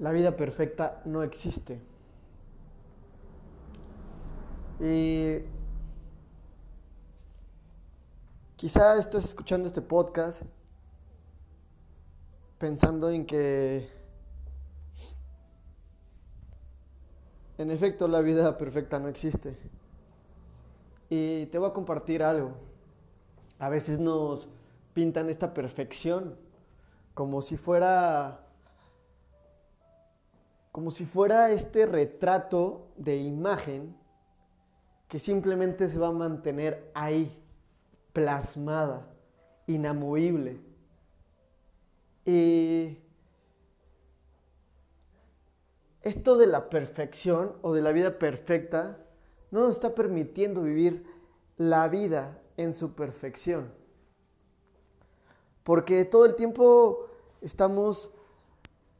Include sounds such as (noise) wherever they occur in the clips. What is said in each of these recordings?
la vida perfecta no existe. Y quizá estés escuchando este podcast pensando en que en efecto la vida perfecta no existe. Y te voy a compartir algo. A veces nos pintan esta perfección como si fuera como si fuera este retrato de imagen que simplemente se va a mantener ahí, plasmada, inamovible. Y esto de la perfección o de la vida perfecta no nos está permitiendo vivir la vida en su perfección. Porque todo el tiempo estamos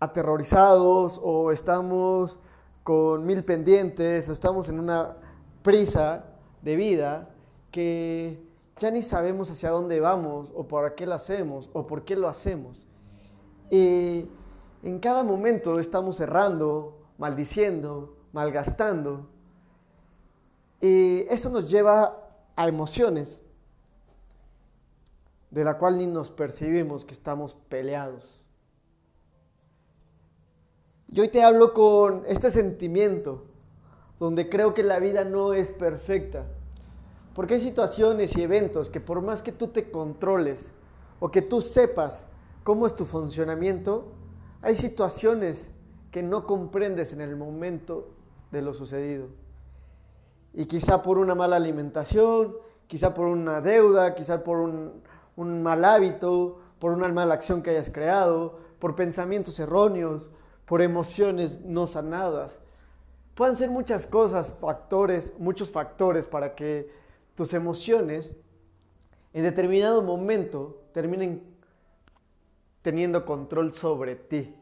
aterrorizados o estamos con mil pendientes o estamos en una prisa de vida que ya ni sabemos hacia dónde vamos o para qué lo hacemos o por qué lo hacemos. Y en cada momento estamos errando, maldiciendo, malgastando. Y eso nos lleva a emociones de la cual ni nos percibimos que estamos peleados. Y hoy te hablo con este sentimiento, donde creo que la vida no es perfecta. Porque hay situaciones y eventos que por más que tú te controles o que tú sepas cómo es tu funcionamiento, hay situaciones que no comprendes en el momento de lo sucedido. Y quizá por una mala alimentación, quizá por una deuda, quizá por un, un mal hábito, por una mala acción que hayas creado, por pensamientos erróneos, por emociones no sanadas. Pueden ser muchas cosas, factores, muchos factores para que tus emociones en determinado momento terminen teniendo control sobre ti.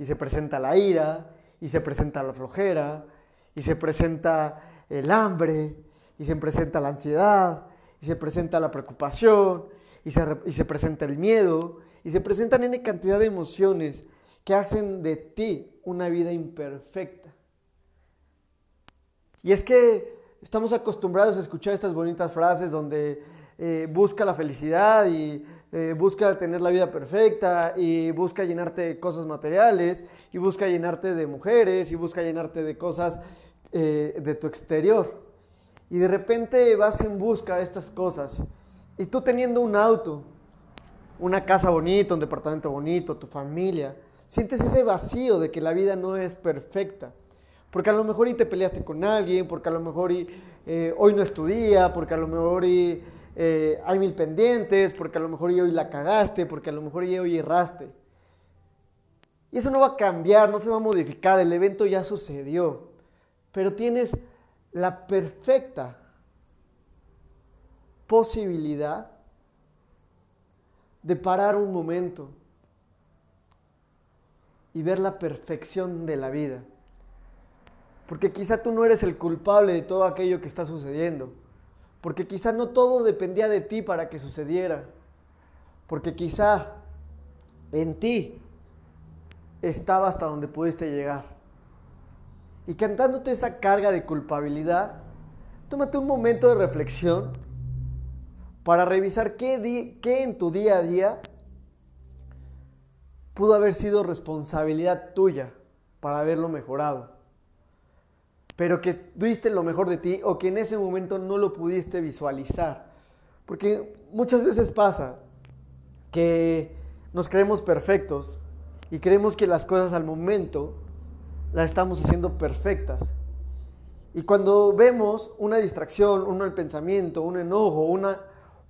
Y se presenta la ira, y se presenta la flojera, y se presenta el hambre, y se presenta la ansiedad, y se presenta la preocupación, y se, y se presenta el miedo, y se presentan N cantidad de emociones que hacen de ti una vida imperfecta. Y es que estamos acostumbrados a escuchar estas bonitas frases donde eh, busca la felicidad y eh, busca tener la vida perfecta y busca llenarte de cosas materiales y busca llenarte de mujeres y busca llenarte de cosas eh, de tu exterior. Y de repente vas en busca de estas cosas y tú teniendo un auto, una casa bonita, un departamento bonito, tu familia, sientes ese vacío de que la vida no es perfecta. Porque a lo mejor y te peleaste con alguien, porque a lo mejor y, eh, hoy no es tu día, porque a lo mejor y, eh, hay mil pendientes, porque a lo mejor y hoy la cagaste, porque a lo mejor y hoy erraste. Y eso no va a cambiar, no se va a modificar, el evento ya sucedió. Pero tienes la perfecta posibilidad de parar un momento y ver la perfección de la vida. Porque quizá tú no eres el culpable de todo aquello que está sucediendo. Porque quizá no todo dependía de ti para que sucediera. Porque quizá en ti estaba hasta donde pudiste llegar. Y cantándote esa carga de culpabilidad, tómate un momento de reflexión para revisar qué, qué en tu día a día pudo haber sido responsabilidad tuya para haberlo mejorado. Pero que diste lo mejor de ti o que en ese momento no lo pudiste visualizar. Porque muchas veces pasa que nos creemos perfectos y creemos que las cosas al momento las estamos haciendo perfectas. Y cuando vemos una distracción, un pensamiento, un enojo, una,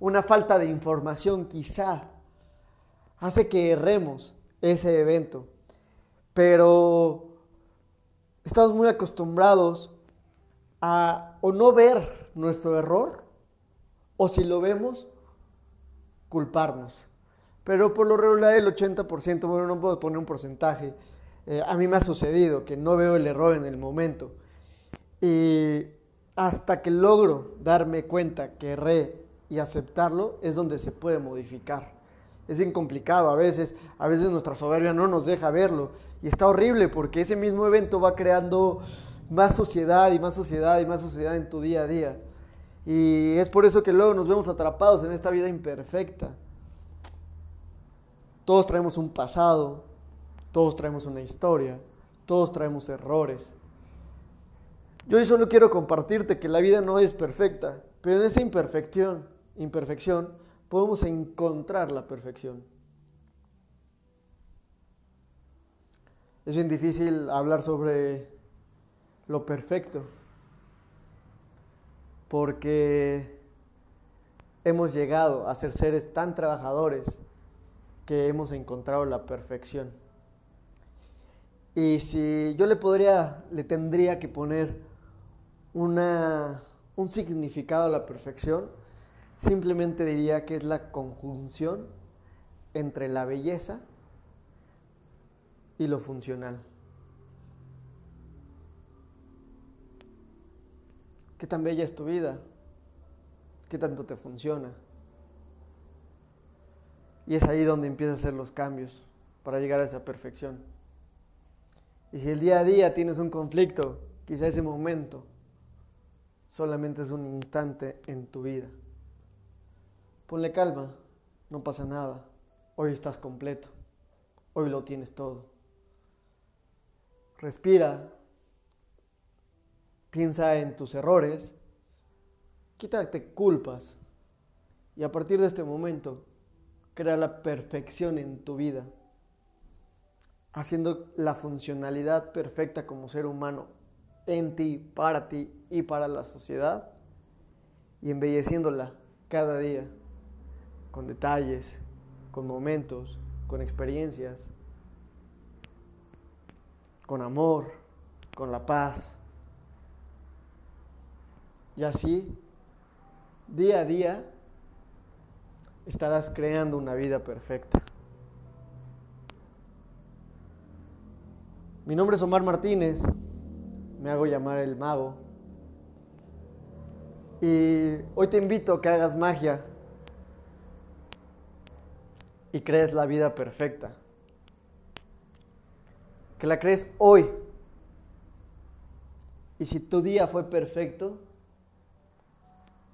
una falta de información quizá, hace que erremos ese evento. Pero estamos muy acostumbrados a o no ver nuestro error o si lo vemos, culparnos. Pero por lo regular el 80%, bueno, no puedo poner un porcentaje, eh, a mí me ha sucedido que no veo el error en el momento. Y hasta que logro darme cuenta que erré y aceptarlo, es donde se puede modificar Es bien complicado a veces, a veces nuestra soberbia no nos deja verlo. Y está horrible porque ese mismo evento va creando más sociedad y más sociedad y más sociedad en tu día a día. Y es por eso que luego nos vemos atrapados en esta vida imperfecta. Todos traemos un pasado, todos traemos una historia, todos traemos errores. Yo hoy solo quiero compartirte que la vida no es perfecta, pero en esa imperfección, imperfección, podemos encontrar la perfección. Es bien difícil hablar sobre lo perfecto, porque hemos llegado a ser seres tan trabajadores que hemos encontrado la perfección. Y si yo le podría, le tendría que poner una, un significado a la perfección, simplemente diría que es la conjunción entre la belleza y lo funcional. ¿Qué tan bella es tu vida? ¿Qué tanto te funciona? Y es ahí donde empiezan a hacer los cambios para llegar a esa perfección. Y si el día a día tienes un conflicto, quizá ese momento solamente es un instante en tu vida. Ponle calma, no pasa nada. Hoy estás completo, hoy lo tienes todo. Respira, piensa en tus errores, quítate culpas. Y a partir de este momento crea la perfección en tu vida, haciendo la funcionalidad perfecta como ser humano en ti, para ti y para la sociedad y embelleciéndola cada día con detalles, con momentos, con experiencias, con amor, con la paz. Y así, día a día, estarás creando una vida perfecta. Mi nombre es Omar Martínez, me hago llamar el mago. Y hoy te invito a que hagas magia y crees la vida perfecta. Que la crees hoy. Y si tu día fue perfecto,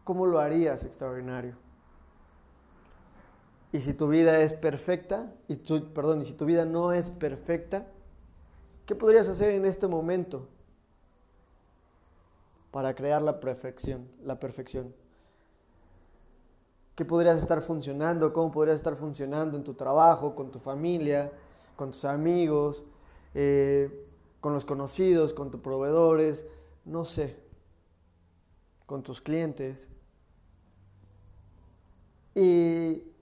¿cómo lo harías extraordinario? Y si tu vida es perfecta, y perdón, y si tu vida no es perfecta, ¿qué podrías hacer en este momento para crear la perfección, la perfección? ¿Qué podrías estar funcionando? ¿Cómo podrías estar funcionando en tu trabajo, con tu familia, con tus amigos, eh, con los conocidos, con tus proveedores? No sé, con tus clientes. Y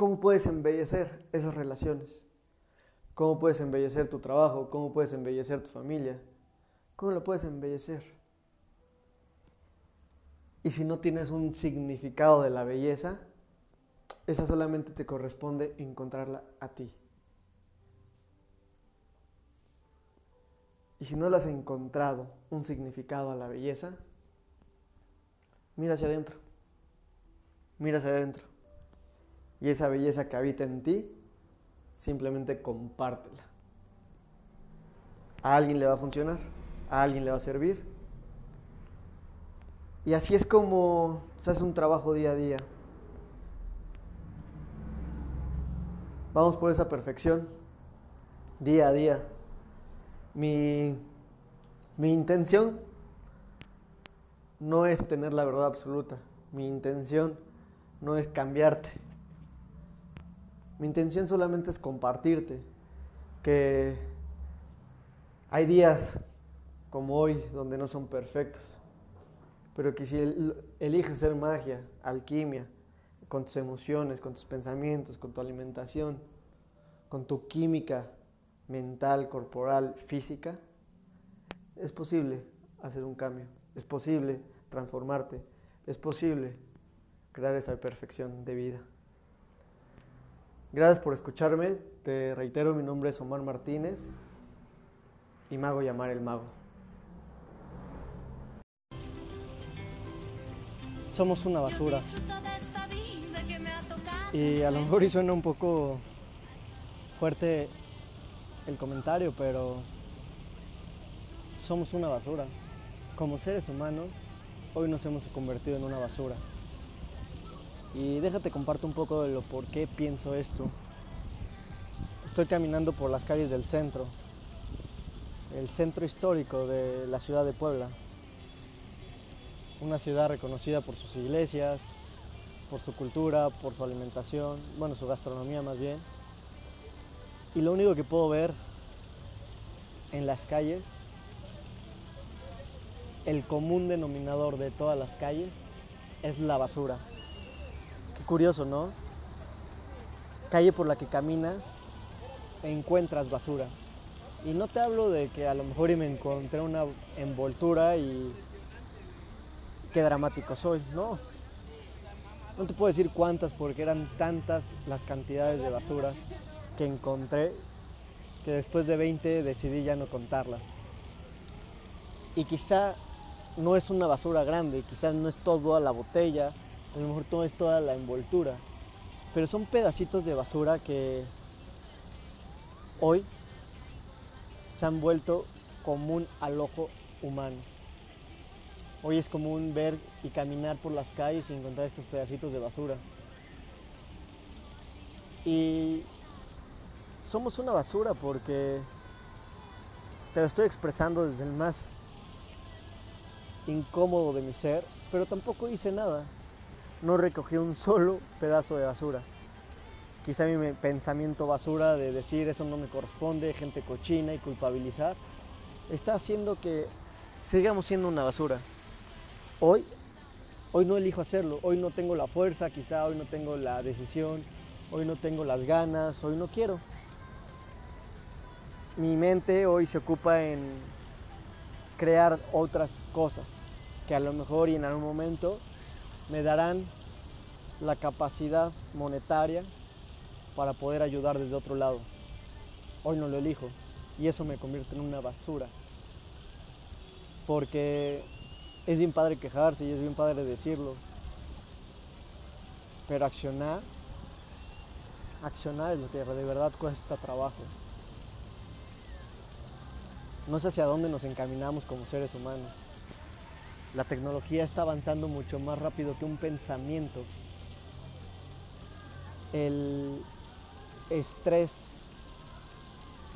¿Cómo puedes embellecer esas relaciones? ¿Cómo puedes embellecer tu trabajo? ¿Cómo puedes embellecer tu familia? ¿Cómo lo puedes embellecer? Y si no tienes un significado de la belleza, esa solamente te corresponde encontrarla a ti. Y si no le has encontrado un significado a la belleza, mira hacia adentro. Mira hacia adentro y esa belleza que habita en ti, simplemente compártela. A alguien le va a funcionar, a alguien le va a servir. Y así es como se hace un trabajo día a día. Vamos por esa perfección, día a día. Mi, mi intención no es tener la verdad absoluta. Mi intención no es cambiarte. Mi intención solamente es compartirte que hay días como hoy donde no son perfectos, pero que si eliges ser magia, alquimia, con tus emociones, con tus pensamientos, con tu alimentación, con tu química mental, corporal, física, es posible hacer un cambio, es posible transformarte, es posible crear esa perfección de vida. Gracias por escucharme. Te reitero, mi nombre es Omar Martínez y me hago llamar el mago. Somos una basura. Y a lo mejor y suena un poco fuerte el comentario, pero somos una basura. Como seres humanos, hoy nos hemos convertido en una basura. Y déjate comparto un poco de lo por qué pienso esto. Estoy caminando por las calles del centro, el centro histórico de la ciudad de Puebla. Una ciudad reconocida por sus iglesias, por su cultura, por su alimentación, bueno, su gastronomía más bien. Y lo único que puedo ver en las calles, el común denominador de todas las calles, es la basura. Qué curioso, ¿no? Calle por la que caminas encuentras basura. Y no te hablo de que a lo mejor me encontré una envoltura y qué dramático soy, no. No te puedo decir cuántas porque eran tantas las cantidades de basura que encontré que después de 20 decidí ya no contarlas. Y quizá no es una basura grande, quizás no es toda la botella, a lo mejor todo es toda la envoltura, pero son pedacitos de basura que hoy se han vuelto común al ojo humano. Hoy es común ver y caminar por las calles y encontrar estos pedacitos de basura. Y somos una basura porque te lo estoy expresando desde el más incómodo de mi ser, pero tampoco hice nada. No recogí un solo pedazo de basura. Quizá mi pensamiento basura de decir eso no me corresponde, gente cochina y culpabilizar, está haciendo que sigamos siendo una basura. Hoy, hoy no elijo hacerlo, hoy no tengo la fuerza, quizá hoy no tengo la decisión, hoy no tengo las ganas, hoy no quiero. Mi mente hoy se ocupa en crear otras cosas que a lo mejor y en algún momento me darán la capacidad monetaria para poder ayudar desde otro lado. Hoy no lo elijo y eso me convierte en una basura. Porque es bien padre quejarse y es bien padre decirlo. Pero accionar, accionar es lo que de verdad cuesta trabajo. No sé hacia dónde nos encaminamos como seres humanos. La tecnología está avanzando mucho más rápido que un pensamiento. El estrés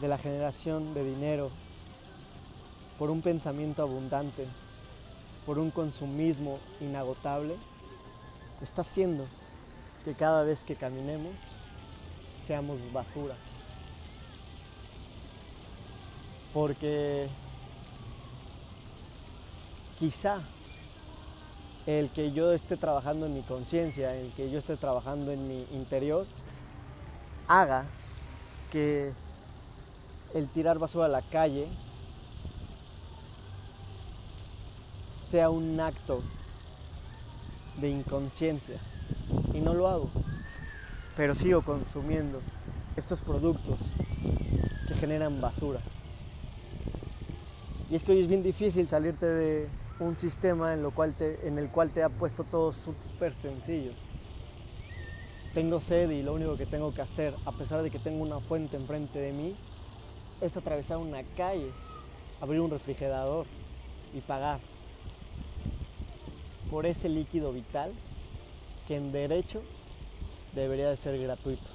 de la generación de dinero por un pensamiento abundante por un consumismo inagotable, está haciendo que cada vez que caminemos seamos basura. Porque quizá el que yo esté trabajando en mi conciencia, el que yo esté trabajando en mi interior, haga que el tirar basura a la calle sea un acto de inconsciencia y no lo hago, pero sigo consumiendo estos productos que generan basura. Y es que hoy es bien difícil salirte de un sistema en, lo cual te, en el cual te ha puesto todo súper sencillo. Tengo sed y lo único que tengo que hacer, a pesar de que tengo una fuente enfrente de mí, es atravesar una calle, abrir un refrigerador y pagar por ese líquido vital que en derecho debería de ser gratuito.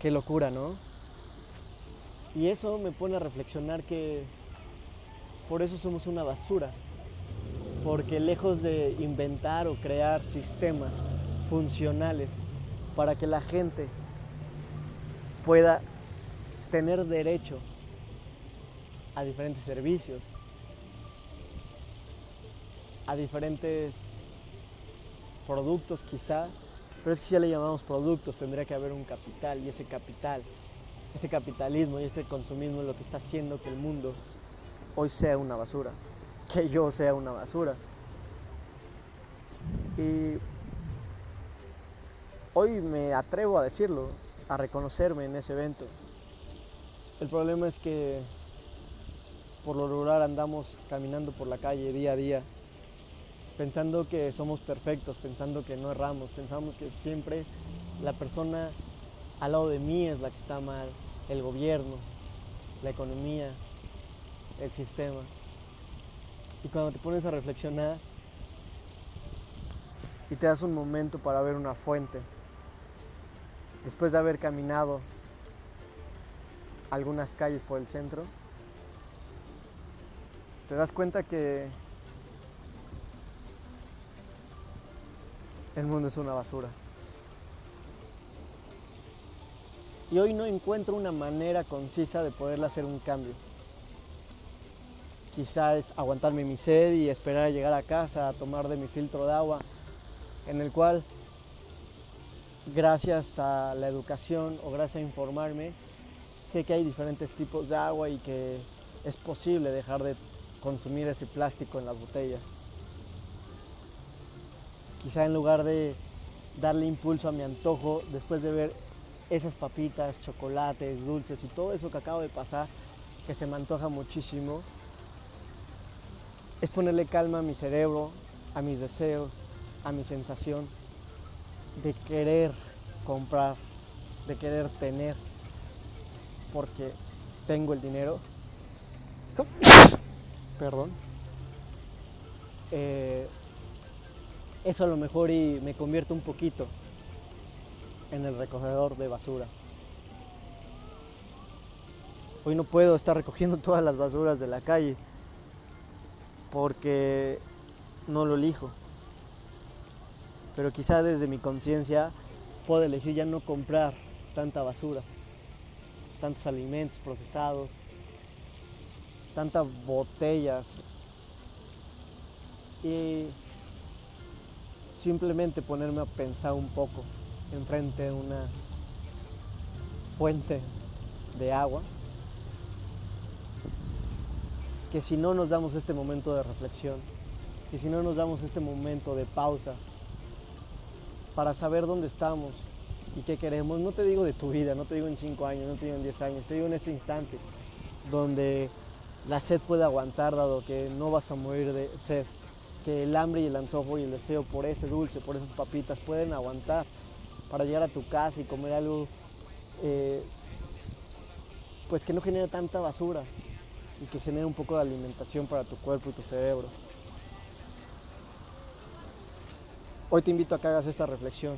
Qué locura, ¿no? Y eso me pone a reflexionar que por eso somos una basura, porque lejos de inventar o crear sistemas funcionales para que la gente pueda tener derecho a diferentes servicios, a diferentes productos quizá, pero es que si ya le llamamos productos, tendría que haber un capital y ese capital, este capitalismo y este consumismo es lo que está haciendo que el mundo hoy sea una basura, que yo sea una basura. Y hoy me atrevo a decirlo, a reconocerme en ese evento. El problema es que por lo rural andamos caminando por la calle día a día pensando que somos perfectos, pensando que no erramos, pensamos que siempre la persona al lado de mí es la que está mal, el gobierno, la economía, el sistema. Y cuando te pones a reflexionar y te das un momento para ver una fuente, después de haber caminado algunas calles por el centro, te das cuenta que el mundo es una basura. Y hoy no encuentro una manera concisa de poderle hacer un cambio. Quizás es aguantarme mi sed y esperar a llegar a casa a tomar de mi filtro de agua, en el cual, gracias a la educación o gracias a informarme, sé que hay diferentes tipos de agua y que es posible dejar de consumir ese plástico en las botellas. Quizá en lugar de darle impulso a mi antojo después de ver esas papitas, chocolates, dulces y todo eso que acabo de pasar, que se me antoja muchísimo, es ponerle calma a mi cerebro, a mis deseos, a mi sensación de querer comprar, de querer tener, porque tengo el dinero. (coughs) Perdón. Eh, eso a lo mejor y me convierte un poquito en el recogedor de basura. Hoy no puedo estar recogiendo (laughs) todas las basuras de la calle porque no lo elijo. Pero quizá desde mi conciencia puedo elegir ya no comprar tanta basura, tantos alimentos procesados, tantas botellas y simplemente ponerme a pensar un poco enfrente de una fuente de agua, que si no nos damos este momento de reflexión, que si no nos damos este momento de pausa para saber dónde estamos y qué queremos, no te digo de tu vida, no te digo en cinco años, no te digo en diez años, te digo en este instante, donde la sed puede aguantar, dado que no vas a morir de sed, que el hambre y el antojo y el deseo por ese dulce, por esas papitas pueden aguantar para llegar a tu casa y comer algo eh, pues que no genere tanta basura y que genere un poco de alimentación para tu cuerpo y tu cerebro. Hoy te invito a que hagas esta reflexión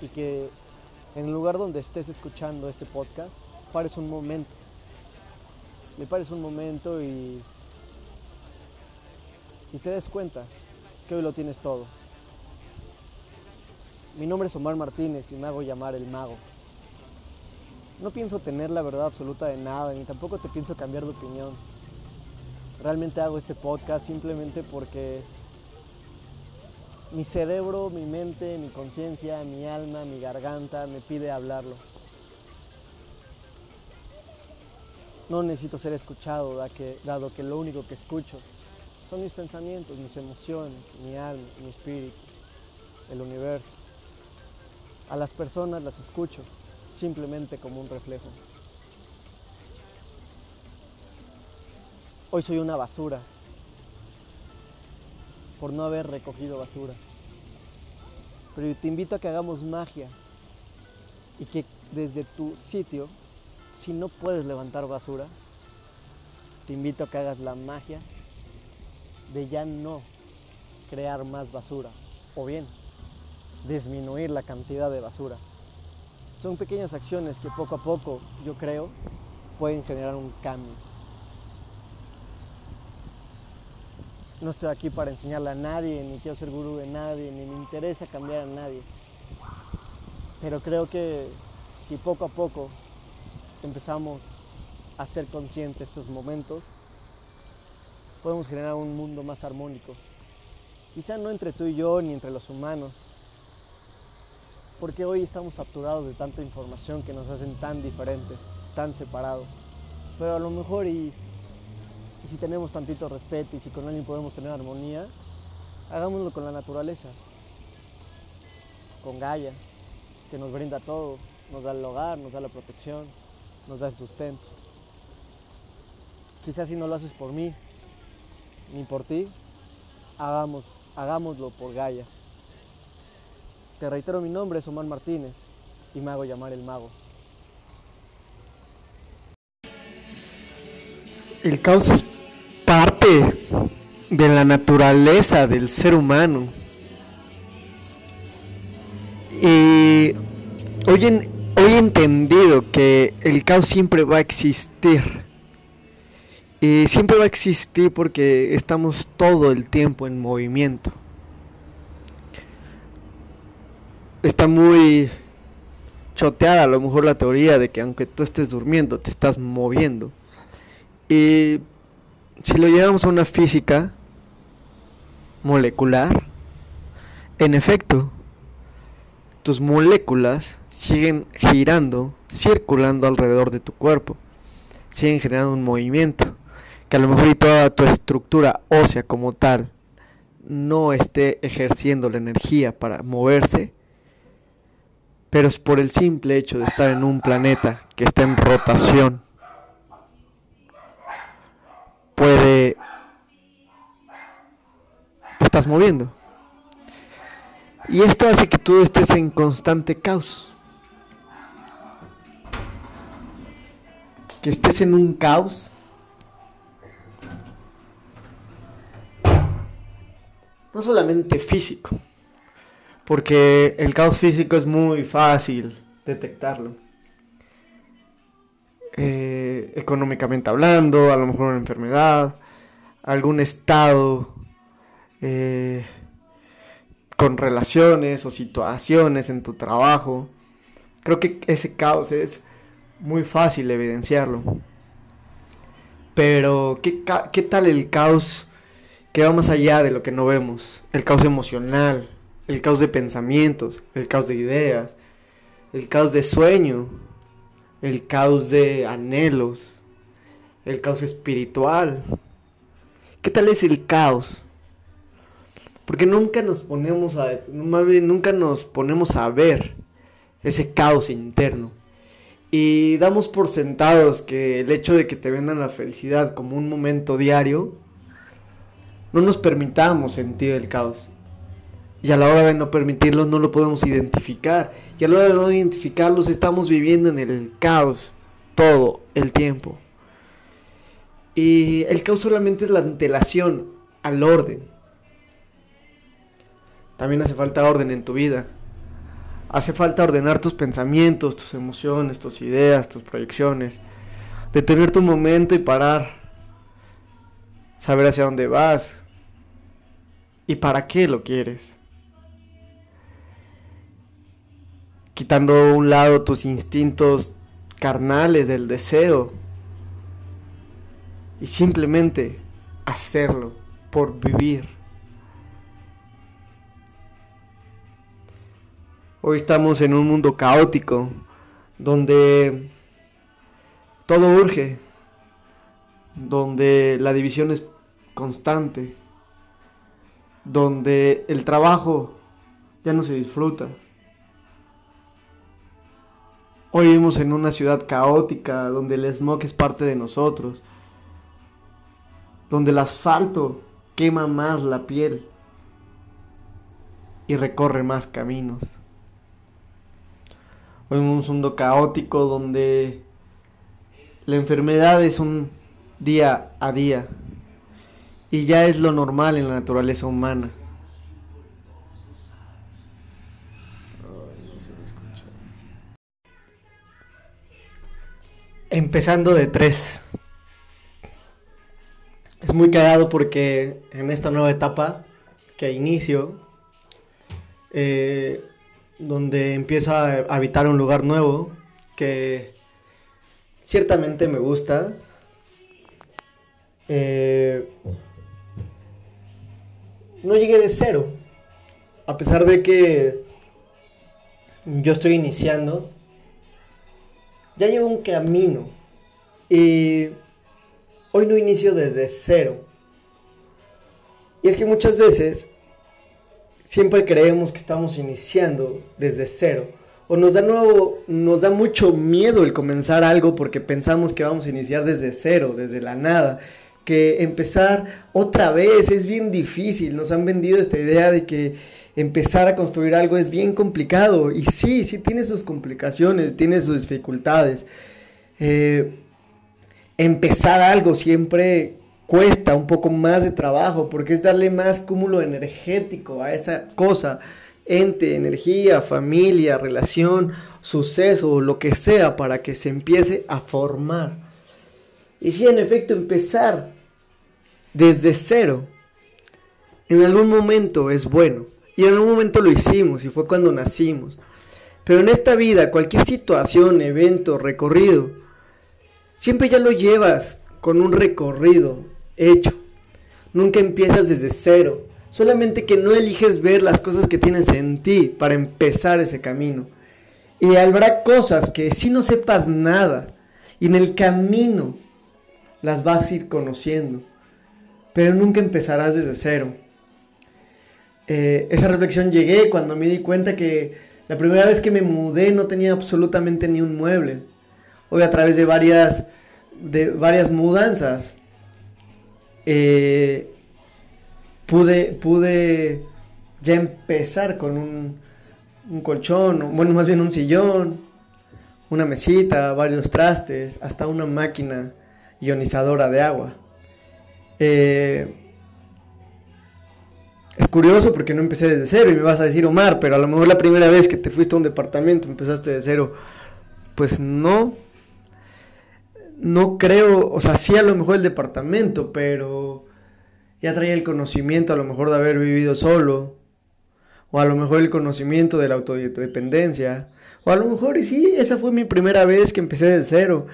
y que en el lugar donde estés escuchando este podcast, pares un momento. Me pares un momento y, y te des cuenta que hoy lo tienes todo. Mi nombre es Omar Martínez y me hago llamar el mago. No pienso tener la verdad absoluta de nada, ni tampoco te pienso cambiar de opinión. Realmente hago este podcast simplemente porque mi cerebro, mi mente, mi conciencia, mi alma, mi garganta me pide hablarlo. No necesito ser escuchado, dado que lo único que escucho son mis pensamientos, mis emociones, mi alma, mi espíritu, el universo. A las personas las escucho simplemente como un reflejo. Hoy soy una basura por no haber recogido basura. Pero te invito a que hagamos magia y que desde tu sitio, si no puedes levantar basura, te invito a que hagas la magia de ya no crear más basura. O bien, disminuir la cantidad de basura. Son pequeñas acciones que poco a poco, yo creo, pueden generar un cambio. No estoy aquí para enseñarle a nadie, ni quiero ser gurú de nadie, ni me interesa cambiar a nadie. Pero creo que si poco a poco empezamos a ser conscientes estos momentos, podemos generar un mundo más armónico. Quizá no entre tú y yo, ni entre los humanos, porque hoy estamos saturados de tanta información que nos hacen tan diferentes, tan separados. Pero a lo mejor y, si tenemos tantito respeto y si con alguien podemos tener armonía, hagámoslo con la naturaleza, con Gaia, que nos brinda todo, nos da el hogar, nos da la protección, nos da el sustento. Quizás si no lo haces por mí, ni por ti, hagamos hagámoslo por Gaia. Te reitero mi nombre, es Omar Martínez, y me hago llamar el mago. El caos es parte de la naturaleza del ser humano. Y hoy, en, hoy he entendido que el caos siempre va a existir. Y siempre va a existir porque estamos todo el tiempo en movimiento. Está muy choteada a lo mejor la teoría de que aunque tú estés durmiendo, te estás moviendo. Y si lo llevamos a una física molecular, en efecto, tus moléculas siguen girando, circulando alrededor de tu cuerpo, siguen generando un movimiento, a lo mejor toda tu estructura ósea como tal no esté ejerciendo la energía para moverse, pero es por el simple hecho de estar en un planeta que está en rotación puede... Te estás moviendo. Y esto hace que tú estés en constante caos. Que estés en un caos. No solamente físico. Porque el caos físico es muy fácil detectarlo. Eh, económicamente hablando, a lo mejor una enfermedad, algún estado eh, con relaciones o situaciones en tu trabajo. Creo que ese caos es muy fácil evidenciarlo. Pero, ¿qué, ¿qué, tal el caos que va más allá de lo que no vemos? El caos emocional, el caos de pensamientos, el caos de ideas, el caos de sueño, el caos de anhelos, el caos espiritual. ¿Qué tal es el caos? Porque nunca nos ponemos a nunca nos ponemos a ver ese caos interno. Y damos por sentados que el hecho de que te vendan la felicidad como un momento diario no nos permitamos sentir el caos. Y a la hora de no permitirlo no lo podemos identificar y a la hora de no identificarlos estamos viviendo en el caos todo el tiempo. Y el caos solamente es la antelación al orden. También hace falta orden en tu vida. Hace falta ordenar tus pensamientos, tus emociones, tus ideas, tus proyecciones. Detener tu momento y parar. Saber hacia dónde vas. Y para qué lo quieres. quitando a un lado tus instintos carnales del deseo y simplemente hacerlo por vivir. Hoy estamos en un mundo caótico donde todo urge, donde la división es constante, donde el trabajo ya no se disfruta Hoy vivimos en una ciudad caótica donde el smog es parte de nosotros, donde el asfalto quema más la piel y recorre más caminos. Hoy vivimos un mundo caótico donde la enfermedad es un día a día y ya es lo normal en la naturaleza humana. empezando de tres. Es muy cagado porque en esta nueva etapa que inicio, eh, donde empiezo a habitar un lugar nuevo que ciertamente me gusta. Eh, no llegué de cero, a pesar de que yo estoy iniciando ya llevo un camino y hoy no inicio desde cero. Y es que muchas veces siempre creemos que estamos iniciando desde cero. O nos da, nuevo, nos da mucho miedo el comenzar algo porque pensamos que vamos a iniciar desde cero, desde la nada. Que empezar otra vez es bien difícil. Nos han vendido esta idea de que empezar a construir algo es bien complicado. Y sí, sí tiene sus complicaciones, tiene sus dificultades. Eh, empezar algo siempre cuesta un poco más de trabajo porque es darle más cúmulo energético a esa cosa, ente, energía, familia, relación, suceso, lo que sea, para que se empiece a formar. Y sí, en efecto, empezar desde cero en algún momento es bueno. Y en algún momento lo hicimos y fue cuando nacimos. Pero en esta vida, cualquier situación, evento, recorrido, siempre ya lo llevas con un recorrido hecho. Nunca empiezas desde cero. Solamente que no eliges ver las cosas que tienes en ti para empezar ese camino. Y habrá cosas que si no sepas nada y en el camino las vas a ir conociendo. Pero nunca empezarás desde cero. Eh, esa reflexión llegué cuando me di cuenta que la primera vez que me mudé no tenía absolutamente ni un mueble. Hoy a través de varias, de varias mudanzas eh, pude, pude ya empezar con un, un colchón, bueno, más bien un sillón, una mesita, varios trastes, hasta una máquina ionizadora de agua. Eh, es curioso porque no empecé desde cero y me vas a decir, Omar, pero a lo mejor la primera vez que te fuiste a un departamento empezaste de cero. Pues no, no creo, o sea, sí a lo mejor el departamento, pero ya traía el conocimiento a lo mejor de haber vivido solo, o a lo mejor el conocimiento de la autodependencia, o a lo mejor y sí, esa fue mi primera vez que empecé de cero,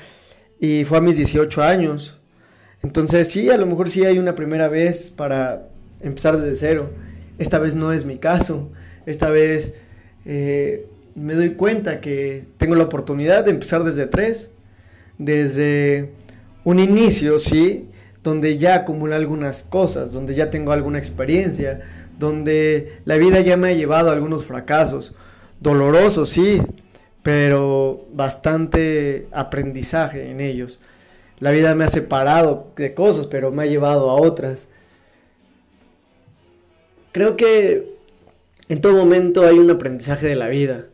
y fue a mis 18 años. Entonces sí, a lo mejor sí hay una primera vez para empezar desde cero. Esta vez no es mi caso. Esta vez eh, me doy cuenta que tengo la oportunidad de empezar desde tres desde un inicio, ¿sí? Donde ya acumulé algunas cosas, donde ya tengo alguna experiencia, donde la vida ya me ha llevado a algunos fracasos, dolorosos, sí, pero bastante aprendizaje en ellos. La vida me ha separado de cosas, pero me ha llevado a otras. Creo que en todo momento hay un aprendizaje de la vida.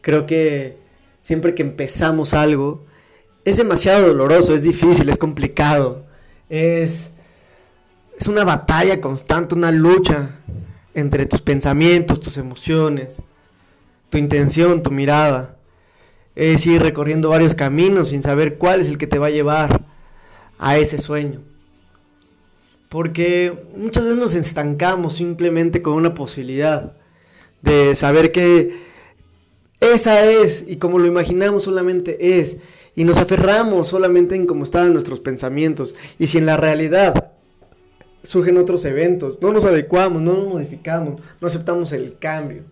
Creo que siempre que empezamos algo, es demasiado doloroso, es difícil, es complicado. Es, es una batalla constante, una lucha entre tus pensamientos, tus emociones, tu intención, tu mirada. Es ir recorriendo varios caminos sin saber cuál es el que te va a llevar a ese sueño. Porque muchas veces nos estancamos simplemente con una posibilidad de saber que esa es y como lo imaginamos solamente es y nos aferramos solamente en cómo estaban nuestros pensamientos. Y si en la realidad surgen otros eventos, no nos adecuamos, no nos modificamos, no aceptamos el cambio.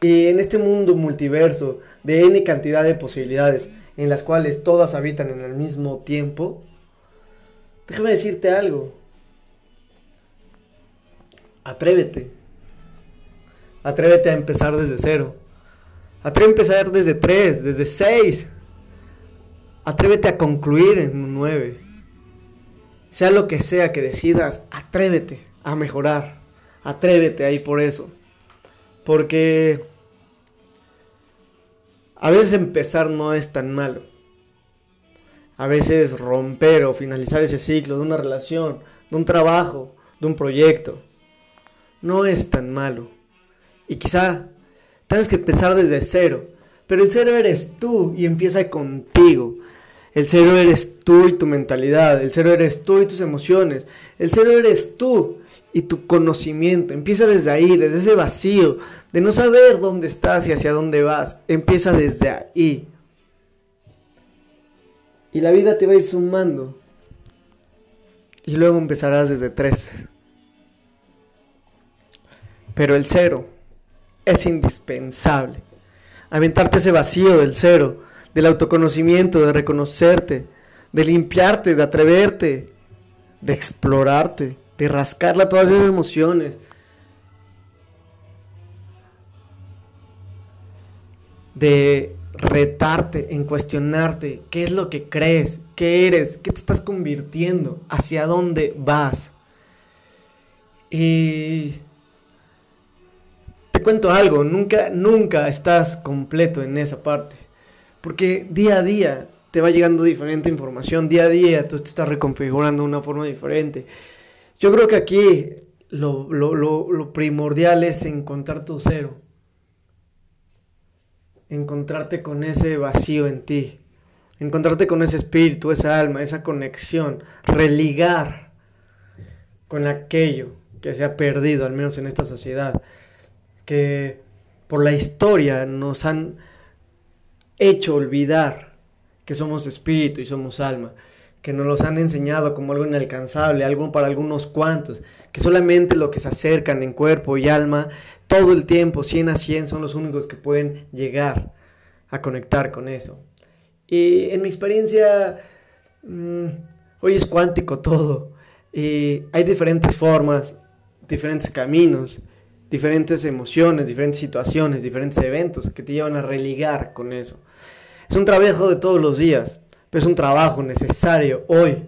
Y en este mundo multiverso de N cantidad de posibilidades en las cuales todas habitan en el mismo tiempo, déjame decirte algo. Atrévete. Atrévete a empezar desde cero. Atrévete a empezar desde tres, desde seis. Atrévete a concluir en 9. Sea lo que sea que decidas, atrévete a mejorar. Atrévete ahí por eso. Porque a veces empezar no es tan malo. A veces romper o finalizar ese ciclo de una relación, de un trabajo, de un proyecto, no es tan malo. Y quizá tengas que empezar desde cero. Pero el cero eres tú y empieza contigo. El cero eres tú y tu mentalidad, el cero eres tú y tus emociones, el cero eres tú y tu conocimiento. Empieza desde ahí, desde ese vacío de no saber dónde estás y hacia dónde vas. Empieza desde ahí. Y la vida te va a ir sumando. Y luego empezarás desde tres. Pero el cero es indispensable. Aventarte ese vacío del cero del autoconocimiento, de reconocerte, de limpiarte, de atreverte, de explorarte, de rascarla todas esas emociones. De retarte, en cuestionarte qué es lo que crees, qué eres, qué te estás convirtiendo, hacia dónde vas. Y te cuento algo, nunca, nunca estás completo en esa parte, porque día a día te va llegando diferente información, día a día tú te estás reconfigurando de una forma diferente. Yo creo que aquí lo, lo primordial es encontrar tu cero. Encontrarte con ese vacío en ti, encontrarte con ese espíritu, esa alma, esa conexión, religar con aquello que se ha perdido, al menos en esta sociedad, que por la historia nos han hecho olvidar que somos espíritu y somos alma, que nos los han enseñado como algo inalcanzable, algo para algunos cuantos, que solamente lo que se acercan en cuerpo y alma todo el tiempo, 100 a 100, son los únicos que pueden llegar a conectar con eso. Y en mi experiencia, mm, hoy es cuántico todo. Y hay diferentes formas, diferentes caminos, diferentes emociones, diferentes situaciones, diferentes eventos que te llevan a religar con eso. Es un trabajo de todos los días, pero es un trabajo necesario hoy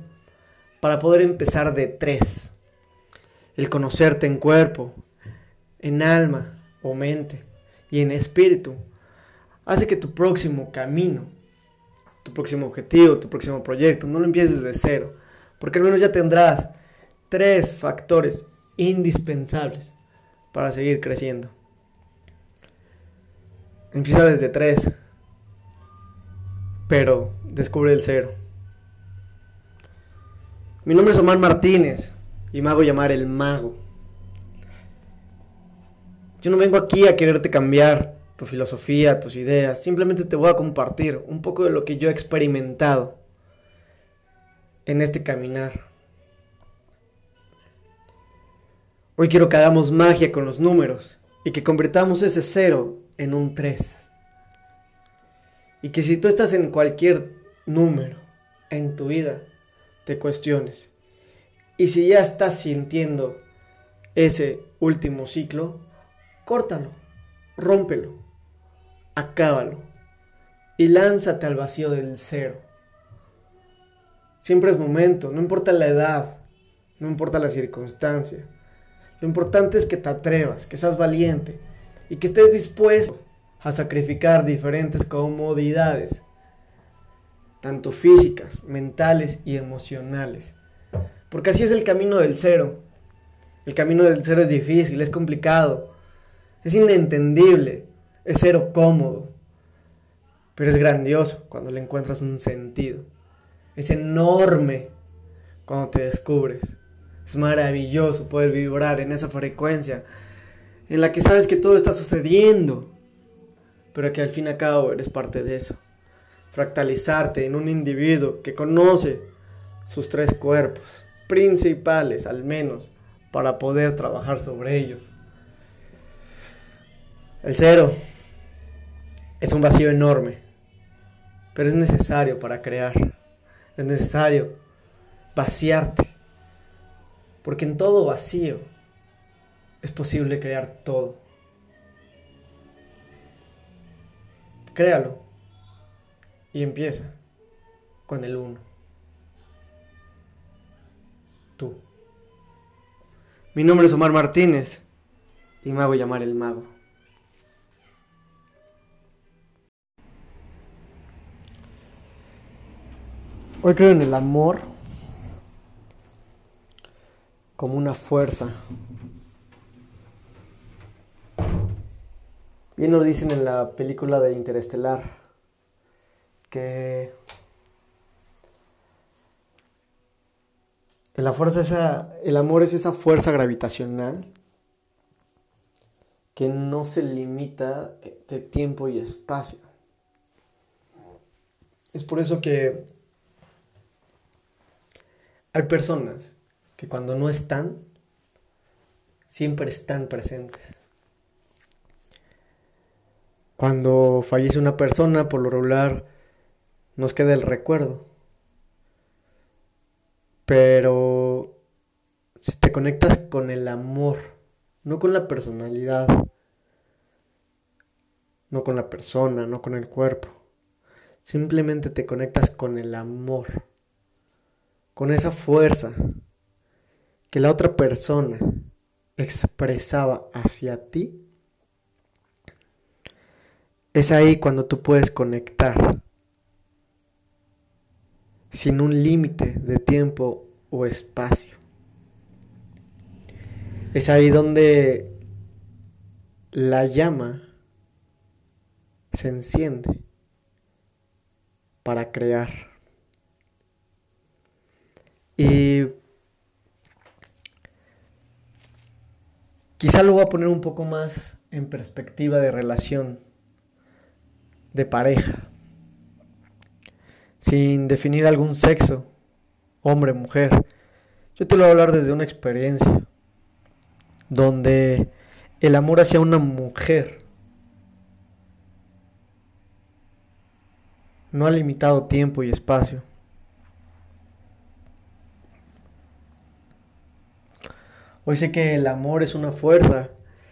para poder empezar de tres. El conocerte en cuerpo, en alma o mente y en espíritu, hace que tu próximo camino, tu próximo objetivo, tu próximo proyecto, no lo empieces de cero, porque al menos ya tendrás tres factores indispensables para seguir creciendo. Empieza desde tres, pero descubre el cero. Mi nombre es Omar Martínez y me hago llamar el mago. Yo no vengo aquí a quererte cambiar tu filosofía, tus ideas, simplemente te voy a compartir un poco de lo que yo he experimentado en este caminar. Hoy quiero que hagamos magia con los números y que convirtamos ese cero en un 3. Y que si tú estás en cualquier número en tu vida, te cuestiones. Y si ya estás sintiendo ese último ciclo, córtalo, rómpelo, acábalo y lánzate al vacío del cero. Siempre es momento, no importa la edad, no importa la circunstancia. Lo importante es que te atrevas, que seas valiente y que estés dispuesto a sacrificar diferentes comodidades, tanto físicas, mentales y emocionales. Porque así es el camino del cero. El camino del cero es difícil, es complicado, es inentendible, es cero cómodo, pero es grandioso cuando le encuentras un sentido. Es enorme cuando te descubres. Es maravilloso poder vibrar en esa frecuencia en la que sabes que todo está sucediendo, pero que al fin y al cabo eres parte de eso. Fractalizarte en un individuo que conoce sus tres cuerpos principales, al menos, para poder trabajar sobre ellos. El cero es un vacío enorme, pero es necesario para crear. Es necesario vaciarte, porque en todo vacío es posible crear todo. Créalo y empieza con el uno. Tú. Mi nombre es Omar Martínez y me hago llamar el mago. Hoy creo en el amor como una fuerza. Bien lo dicen en la película de Interestelar, que la fuerza esa, el amor es esa fuerza gravitacional que no se limita de tiempo y espacio. Es por eso que hay personas que cuando no están, siempre están presentes. Cuando fallece una persona, por lo regular, nos queda el recuerdo. Pero si te conectas con el amor, no con la personalidad, no con la persona, no con el cuerpo, Simplemente te conectas con el amor, con esa fuerza que la otra persona expresaba hacia ti. Es ahí cuando tú puedes conectar sin un límite de tiempo o espacio. Es ahí donde la llama se enciende para crear. Y quizá lo voy a poner un poco más en perspectiva de relación, de pareja, sin definir algún sexo, hombre, mujer. Yo te lo voy a hablar desde una experiencia donde el amor hacia una mujer no ha limitado tiempo y espacio. Hoy sé que el amor es una fuerza,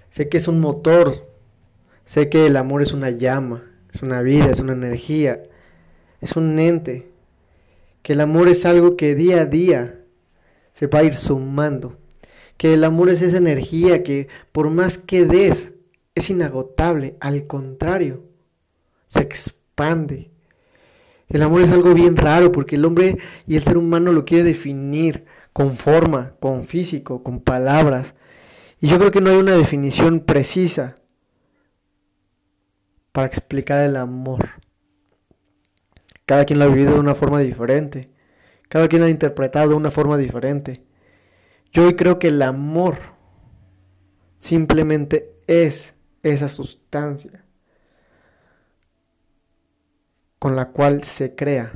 sé que es un motor, sé que el amor es una llama, es una vida, es una energía, es un ente, que el amor es algo que día a día se va a ir sumando, que el amor es esa energía que por más que des es inagotable, al contrario, se expande. El amor es algo bien raro porque el hombre y el ser humano lo quiere definir con forma, con físico, con palabras. Y yo creo que no hay una definición precisa para explicar el amor. Cada quien lo ha vivido de una forma diferente. Cada quien lo ha interpretado de una forma diferente. Yo hoy creo que el amor simplemente es esa sustancia con la cual se crea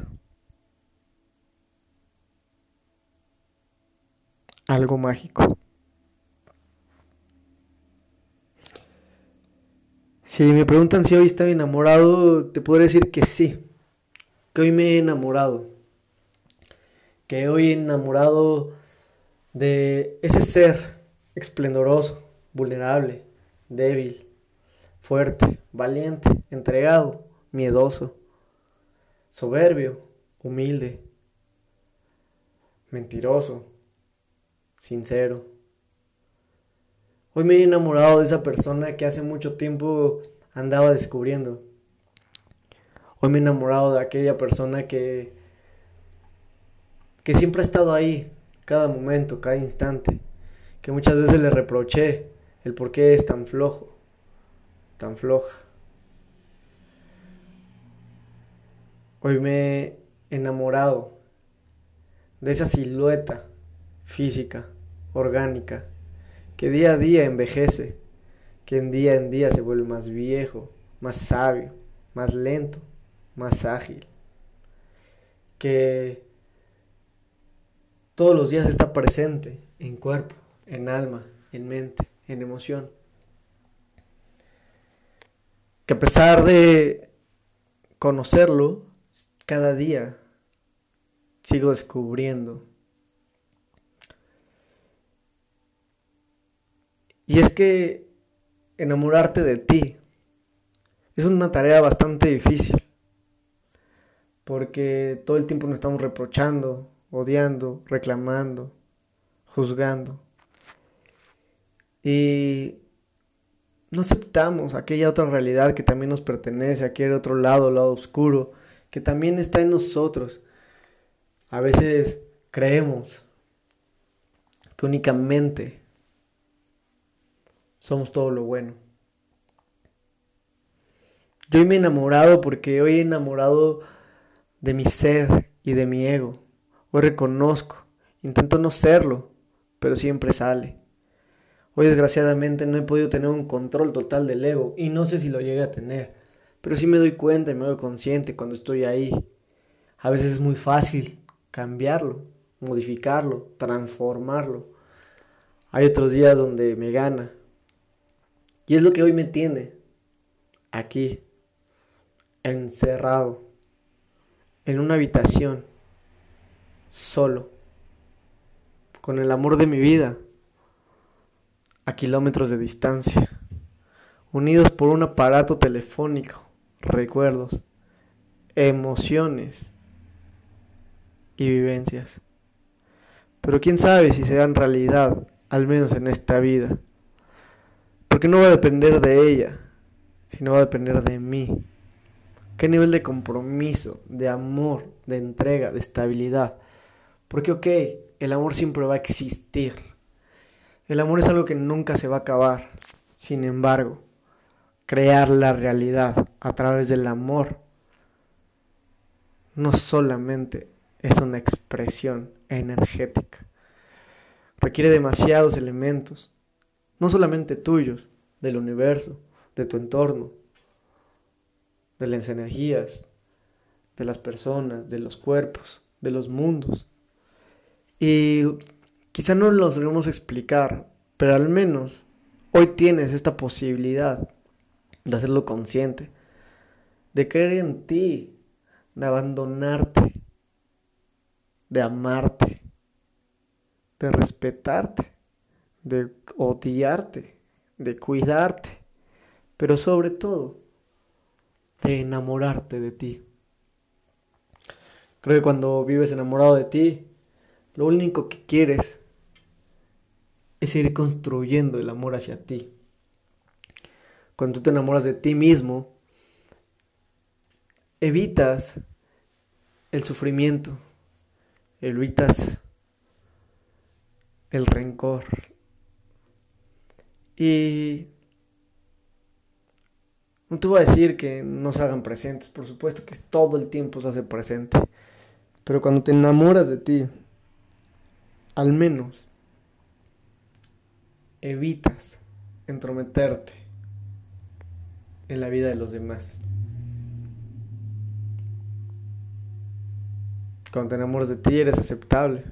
algo mágico. Si me preguntan si hoy estoy enamorado, te podré decir que sí, que hoy me he enamorado, que hoy he enamorado de ese ser esplendoroso, vulnerable, débil, fuerte, valiente, entregado, miedoso, soberbio, humilde, mentiroso, sincero. Hoy me he enamorado de esa persona que hace mucho tiempo andaba descubriendo. Hoy me he enamorado de aquella persona que que siempre ha estado ahí, cada momento, cada instante, que muchas veces le reproché el por qué es tan flojo, tan floja. Hoy me he enamorado de esa silueta física, orgánica, que día a día envejece, que en día en día se vuelve más viejo, más sabio, más lento, más ágil, que todos los días está presente en cuerpo, en alma, en mente, en emoción. Que a pesar de conocerlo, cada día sigo descubriendo. Y es que enamorarte de ti es una tarea bastante difícil. Porque todo el tiempo nos estamos reprochando, odiando, reclamando, juzgando. Y no aceptamos aquella otra realidad que también nos pertenece, aquel otro lado, lado oscuro, que también está en nosotros. A veces creemos que únicamente somos todo lo bueno. Yo hoy me he enamorado porque hoy he enamorado de mi ser y de mi ego. Hoy reconozco, intento no serlo, pero siempre sale. Hoy desgraciadamente no he podido tener un control total del ego y no sé si lo llegue a tener. Pero sí me doy cuenta y me doy consciente cuando estoy ahí. A veces es muy fácil cambiarlo, modificarlo, transformarlo. Hay otros días donde me gana. Y es lo que hoy me tiene. Aquí, encerrado, en una habitación, solo, con el amor de mi vida, a kilómetros de distancia, unidos por un aparato telefónico recuerdos, emociones y vivencias. Pero quién sabe si serán realidad, al menos en esta vida. Porque no va a depender de ella, sino va a depender de mí. ¿Qué nivel de compromiso, de amor, de entrega, de estabilidad? Porque, ok, el amor siempre va a existir. El amor es algo que nunca se va a acabar. Sin embargo, crear la realidad a través del amor no solamente es una expresión energética. Requiere demasiados elementos, no solamente tuyos, del universo, de tu entorno, de las energías, de las personas, de los cuerpos, de los mundos. Y quizá no los debemos explicar, pero al menos hoy tienes esta posibilidad de hacerlo consciente, de creer en ti, de abandonarte, de amarte, de respetarte, de odiarte, de cuidarte, pero sobre todo de enamorarte de ti. Creo que cuando vives enamorado de ti, lo único que quieres es ir construyendo el amor hacia ti. Cuando tú te enamoras de ti mismo, evitas el sufrimiento, evitas el rencor. Y no te voy a decir que no se hagan presentes, por supuesto que todo el tiempo se hace presente. Pero cuando te enamoras de ti, al menos evitas entrometerte en la vida de los demás. Cuando te enamoras de ti eres aceptable.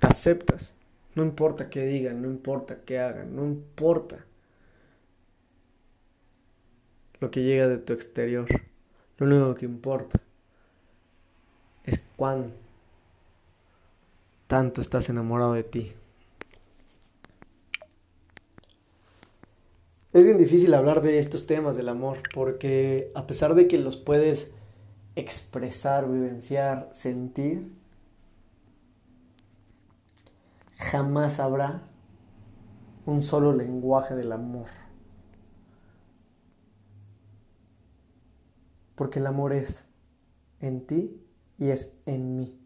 Te aceptas. No importa qué digan, no importa qué hagan, no importa lo que llega de tu exterior. Lo único que importa es cuán tanto estás enamorado de ti. Es bien difícil hablar de estos temas del amor porque a pesar de que los puedes expresar, vivenciar, sentir, jamás habrá un solo lenguaje del amor. Porque el amor es en ti y es en mí.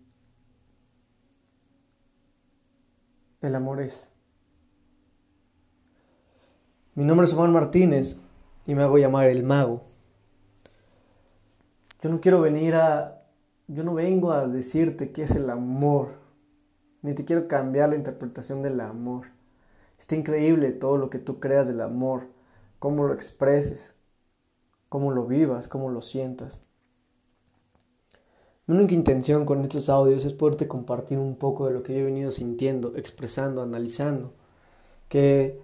El amor es. Mi nombre es Juan Martínez y me hago llamar el mago. Yo no quiero venir a... Yo no vengo a decirte qué es el amor, ni te quiero cambiar la interpretación del amor. Está increíble todo lo que tú creas del amor, cómo lo expreses, cómo lo vivas, cómo lo sientas. Mi única intención con estos audios es poderte compartir un poco de lo que yo he venido sintiendo, expresando, analizando, que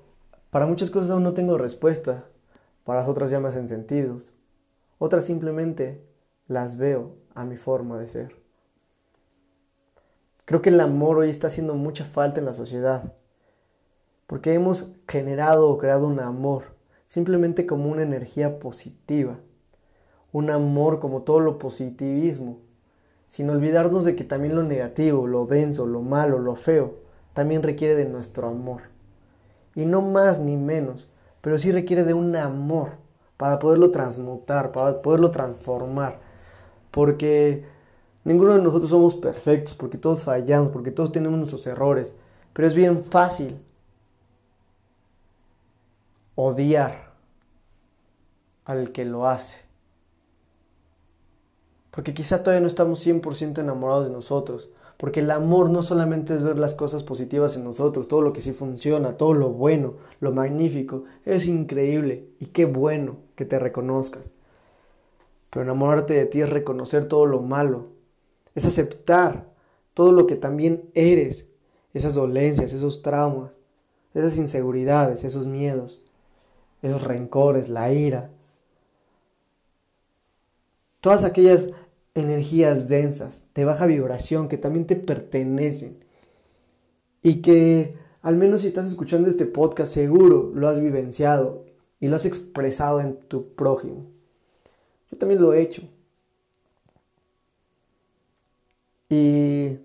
para muchas cosas aún no tengo respuesta, para otras ya me hacen sentidos, otras simplemente las veo a mi forma de ser. Creo que el amor hoy está haciendo mucha falta en la sociedad, porque hemos generado o creado un amor simplemente como una energía positiva, un amor como todo lo positivismo, sin olvidarnos de que también lo negativo, lo denso, lo malo, lo feo, también requiere de nuestro amor. Y no más ni menos, pero sí requiere de un amor para poderlo transmutar, para poderlo transformar, porque ninguno de nosotros somos perfectos, porque todos fallamos, porque todos tenemos nuestros errores, pero es bien fácil odiar al que lo hace. Porque quizá todavía no estamos 100% enamorados de nosotros. Porque el amor no solamente es ver las cosas positivas en nosotros, todo lo que sí funciona, todo lo bueno, lo magnífico. Es increíble y qué bueno que te reconozcas. Pero enamorarte de ti es reconocer todo lo malo, es aceptar todo lo que también eres, esas dolencias, esos traumas, esas inseguridades, esos miedos, esos rencores, la ira. Todas aquellas energías densas, de baja vibración, que también te pertenecen. Y que, al menos si estás escuchando este podcast, seguro lo has vivenciado y lo has expresado en tu prójimo. Yo también lo he hecho. Y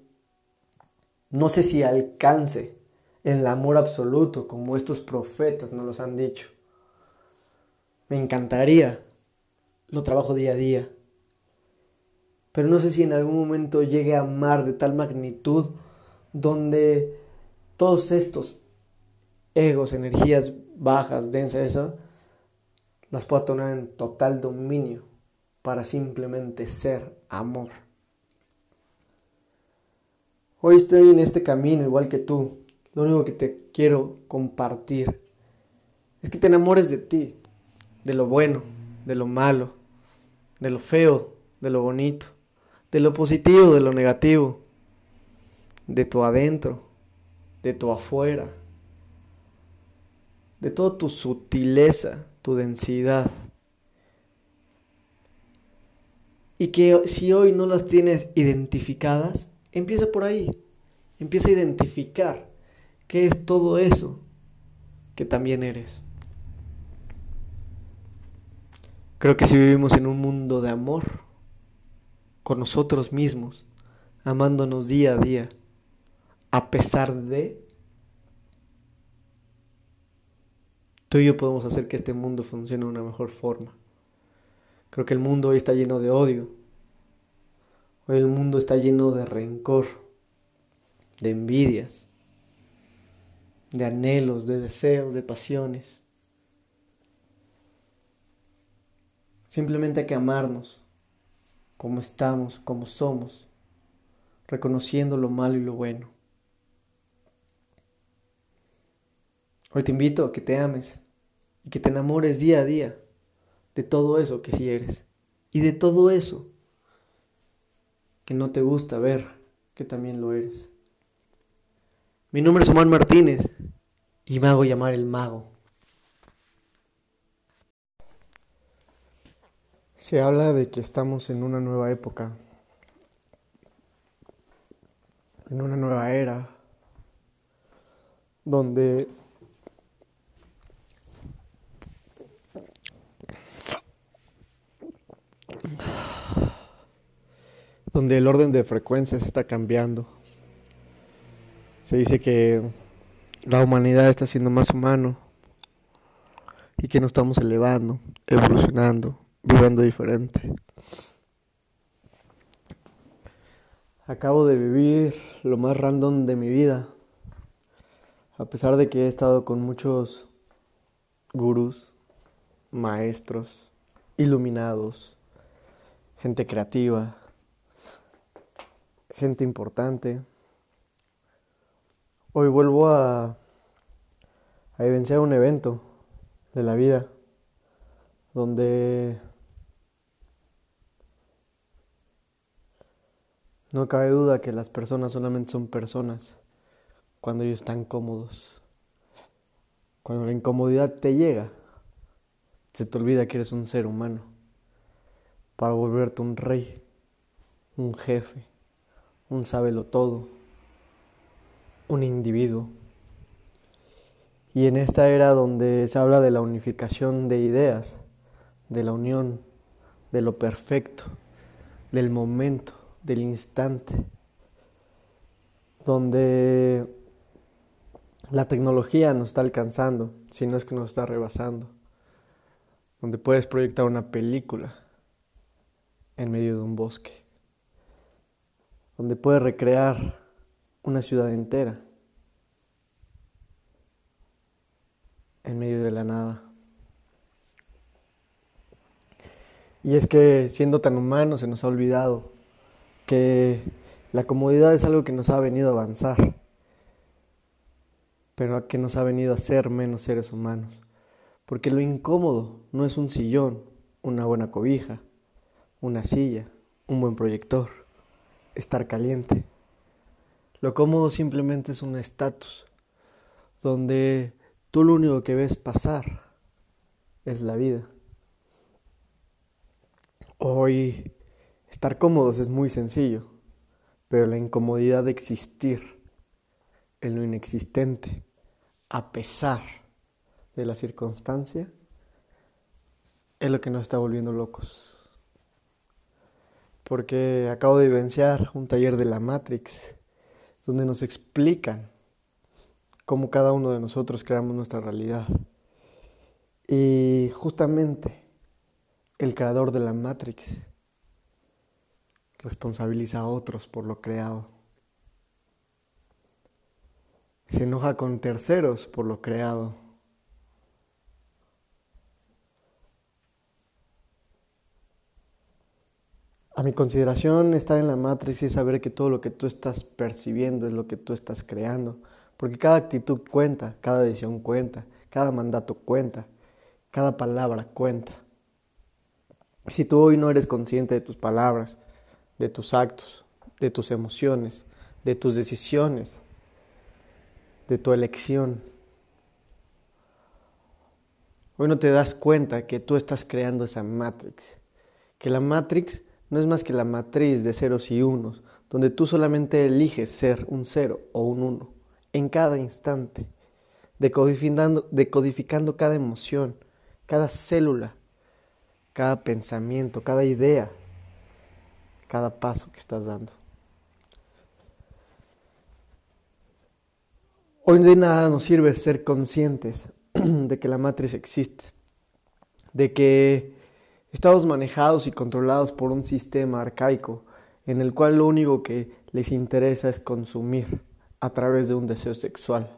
no sé si alcance el amor absoluto como estos profetas nos los han dicho. Me encantaría, lo trabajo día a día, pero no sé si en algún momento llegue a amar de tal magnitud donde todos estos egos, energías bajas, densas, eso, las pueda tener en total dominio para simplemente ser amor. Hoy estoy en este camino igual que tú. Lo único que te quiero compartir es que te enamores de ti, de lo bueno, de lo malo, de lo feo, de lo bonito, de lo positivo, de lo negativo, de tu adentro, de tu afuera, de toda tu sutileza, tu densidad. Y que si hoy no las tienes identificadas, empieza por ahí. Empieza a identificar qué es todo eso que también eres. Creo que si vivimos en un mundo de amor, con nosotros mismos, amándonos día a día, a pesar de, tú y yo podemos hacer que este mundo funcione de una mejor forma. Creo que el mundo hoy está lleno de odio. Hoy el mundo está lleno de rencor, de envidias, de anhelos, de deseos, de pasiones. Simplemente hay que amarnos como estamos, como somos, reconociendo lo malo y lo bueno. Hoy te invito a que te ames y que te enamores día a día de todo eso que sí eres y de todo eso que no te gusta ver que también lo eres. Mi nombre es Omar Martínez y me hago llamar el mago. Se habla de que estamos en una nueva época, en una nueva era, donde donde el orden de frecuencias está cambiando. Se dice que la humanidad está siendo más humano y que nos estamos elevando, evolucionando viviendo diferente. Acabo de vivir lo más random de mi vida. A pesar de que he estado con muchos gurús, maestros, iluminados, gente creativa, gente importante. Hoy vuelvo a, a vivenciar un evento de la vida donde No cabe duda que las personas solamente son personas cuando ellos están cómodos. Cuando la incomodidad te llega, se te olvida que eres un ser humano para volverte un rey, un jefe, un sábelo todo, un individuo. Y en esta era donde se habla de la unificación de ideas, de la unión, de lo perfecto, del momento, del instante, donde la tecnología nos está alcanzando, si no es que nos está rebasando, donde puedes proyectar una película en medio de un bosque, donde puedes recrear una ciudad entera en medio de la nada. Y es que siendo tan humanos se nos ha olvidado que la comodidad es algo que nos ha venido a avanzar, pero que nos ha venido a ser menos seres humanos. Porque lo incómodo no es un sillón, una buena cobija, una silla, un buen proyector, estar caliente. Lo cómodo simplemente es un estatus, donde tú lo único que ves pasar es la vida. Hoy Estar cómodos es muy sencillo, pero la incomodidad de existir en lo inexistente, a pesar de la circunstancia, es lo que nos está volviendo locos. Porque acabo de vivenciar un taller de la Matrix, donde nos explican cómo cada uno de nosotros creamos nuestra realidad. Y justamente el creador de la Matrix responsabiliza a otros por lo creado. Se enoja con terceros por lo creado. A mi consideración, estar en la Matrix es saber que todo lo que tú estás percibiendo es lo que tú estás creando, porque cada actitud cuenta, cada decisión cuenta, cada mandato cuenta, cada palabra cuenta. Si tú hoy no eres consciente de tus palabras, de tus actos, de tus emociones, de tus decisiones, de tu elección, hoy no te das cuenta que tú estás creando esa Matrix, que la Matrix no es más que la matriz de ceros y unos, donde tú solamente eliges ser un cero o un uno en cada instante, decodificando, decodificando cada emoción, cada célula, cada pensamiento, cada idea, cada paso que estás dando. Hoy de nada nos sirve ser conscientes (clears throat) de que la matriz existe, de que Estamos manejados y controlados por un sistema arcaico en el cual lo único que les interesa es consumir a través de un deseo sexual,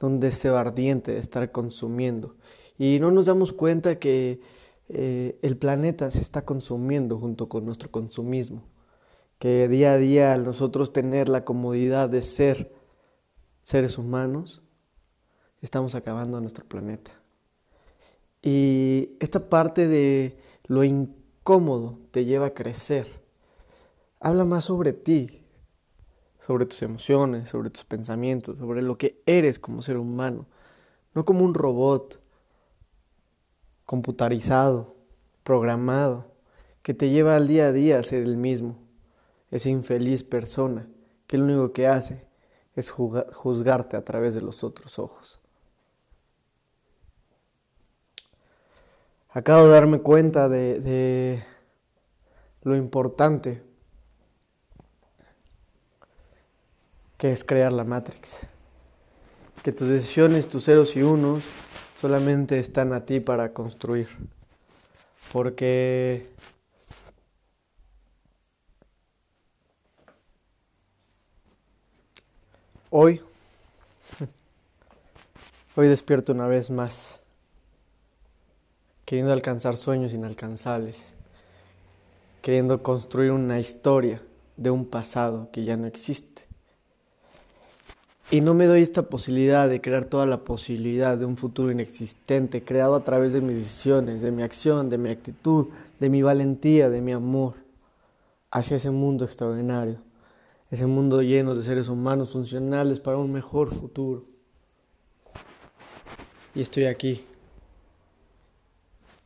de un deseo ardiente de estar consumiendo. Y no nos damos cuenta que eh, el planeta se está consumiendo junto con nuestro consumismo, que día a día al nosotros tener la comodidad de ser seres humanos, estamos acabando nuestro planeta. Y esta parte de lo incómodo te lleva a crecer. Habla más sobre ti, sobre tus emociones, sobre tus pensamientos, sobre lo que eres como ser humano, no como un robot computarizado, programado, que te lleva al día a día a ser el mismo, esa infeliz persona que lo único que hace es juzgarte a través de los otros ojos. Acabo de darme cuenta de, lo importante que es crear la Matrix. Que tus decisiones, tus ceros y unos, solamente están a ti para construir. Porque hoy, (laughs) hoy despierto una vez más queriendo alcanzar sueños inalcanzables, queriendo construir una historia de un pasado que ya no existe. Y no me doy esta posibilidad de crear toda la posibilidad de un futuro inexistente, creado a través de mis decisiones, de mi acción, de mi actitud, de mi valentía, de mi amor, hacia ese mundo extraordinario, ese mundo lleno de seres humanos funcionales para un mejor futuro. Y estoy aquí,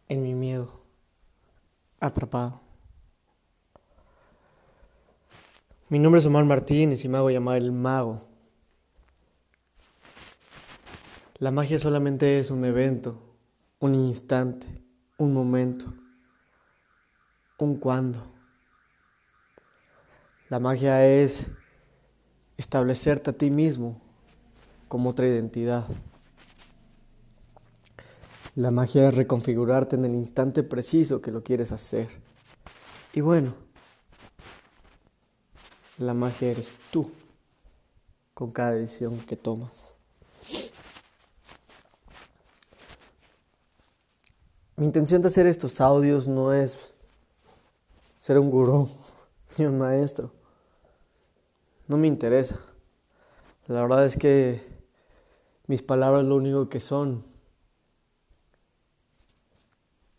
en mi miedo, atrapado. Mi nombre es Omar Martínez y me hago llamar el mago. La magia solamente es un evento, un instante, un momento, un cuando. La magia es establecerte a ti mismo como otra identidad. La magia es reconfigurarte en el instante preciso que lo quieres hacer. Y bueno, la magia eres tú con cada decisión que tomas. Mi intención de hacer estos audios no es ser un gurú (laughs) ni un maestro. No me interesa. La verdad es que mis palabras lo único que son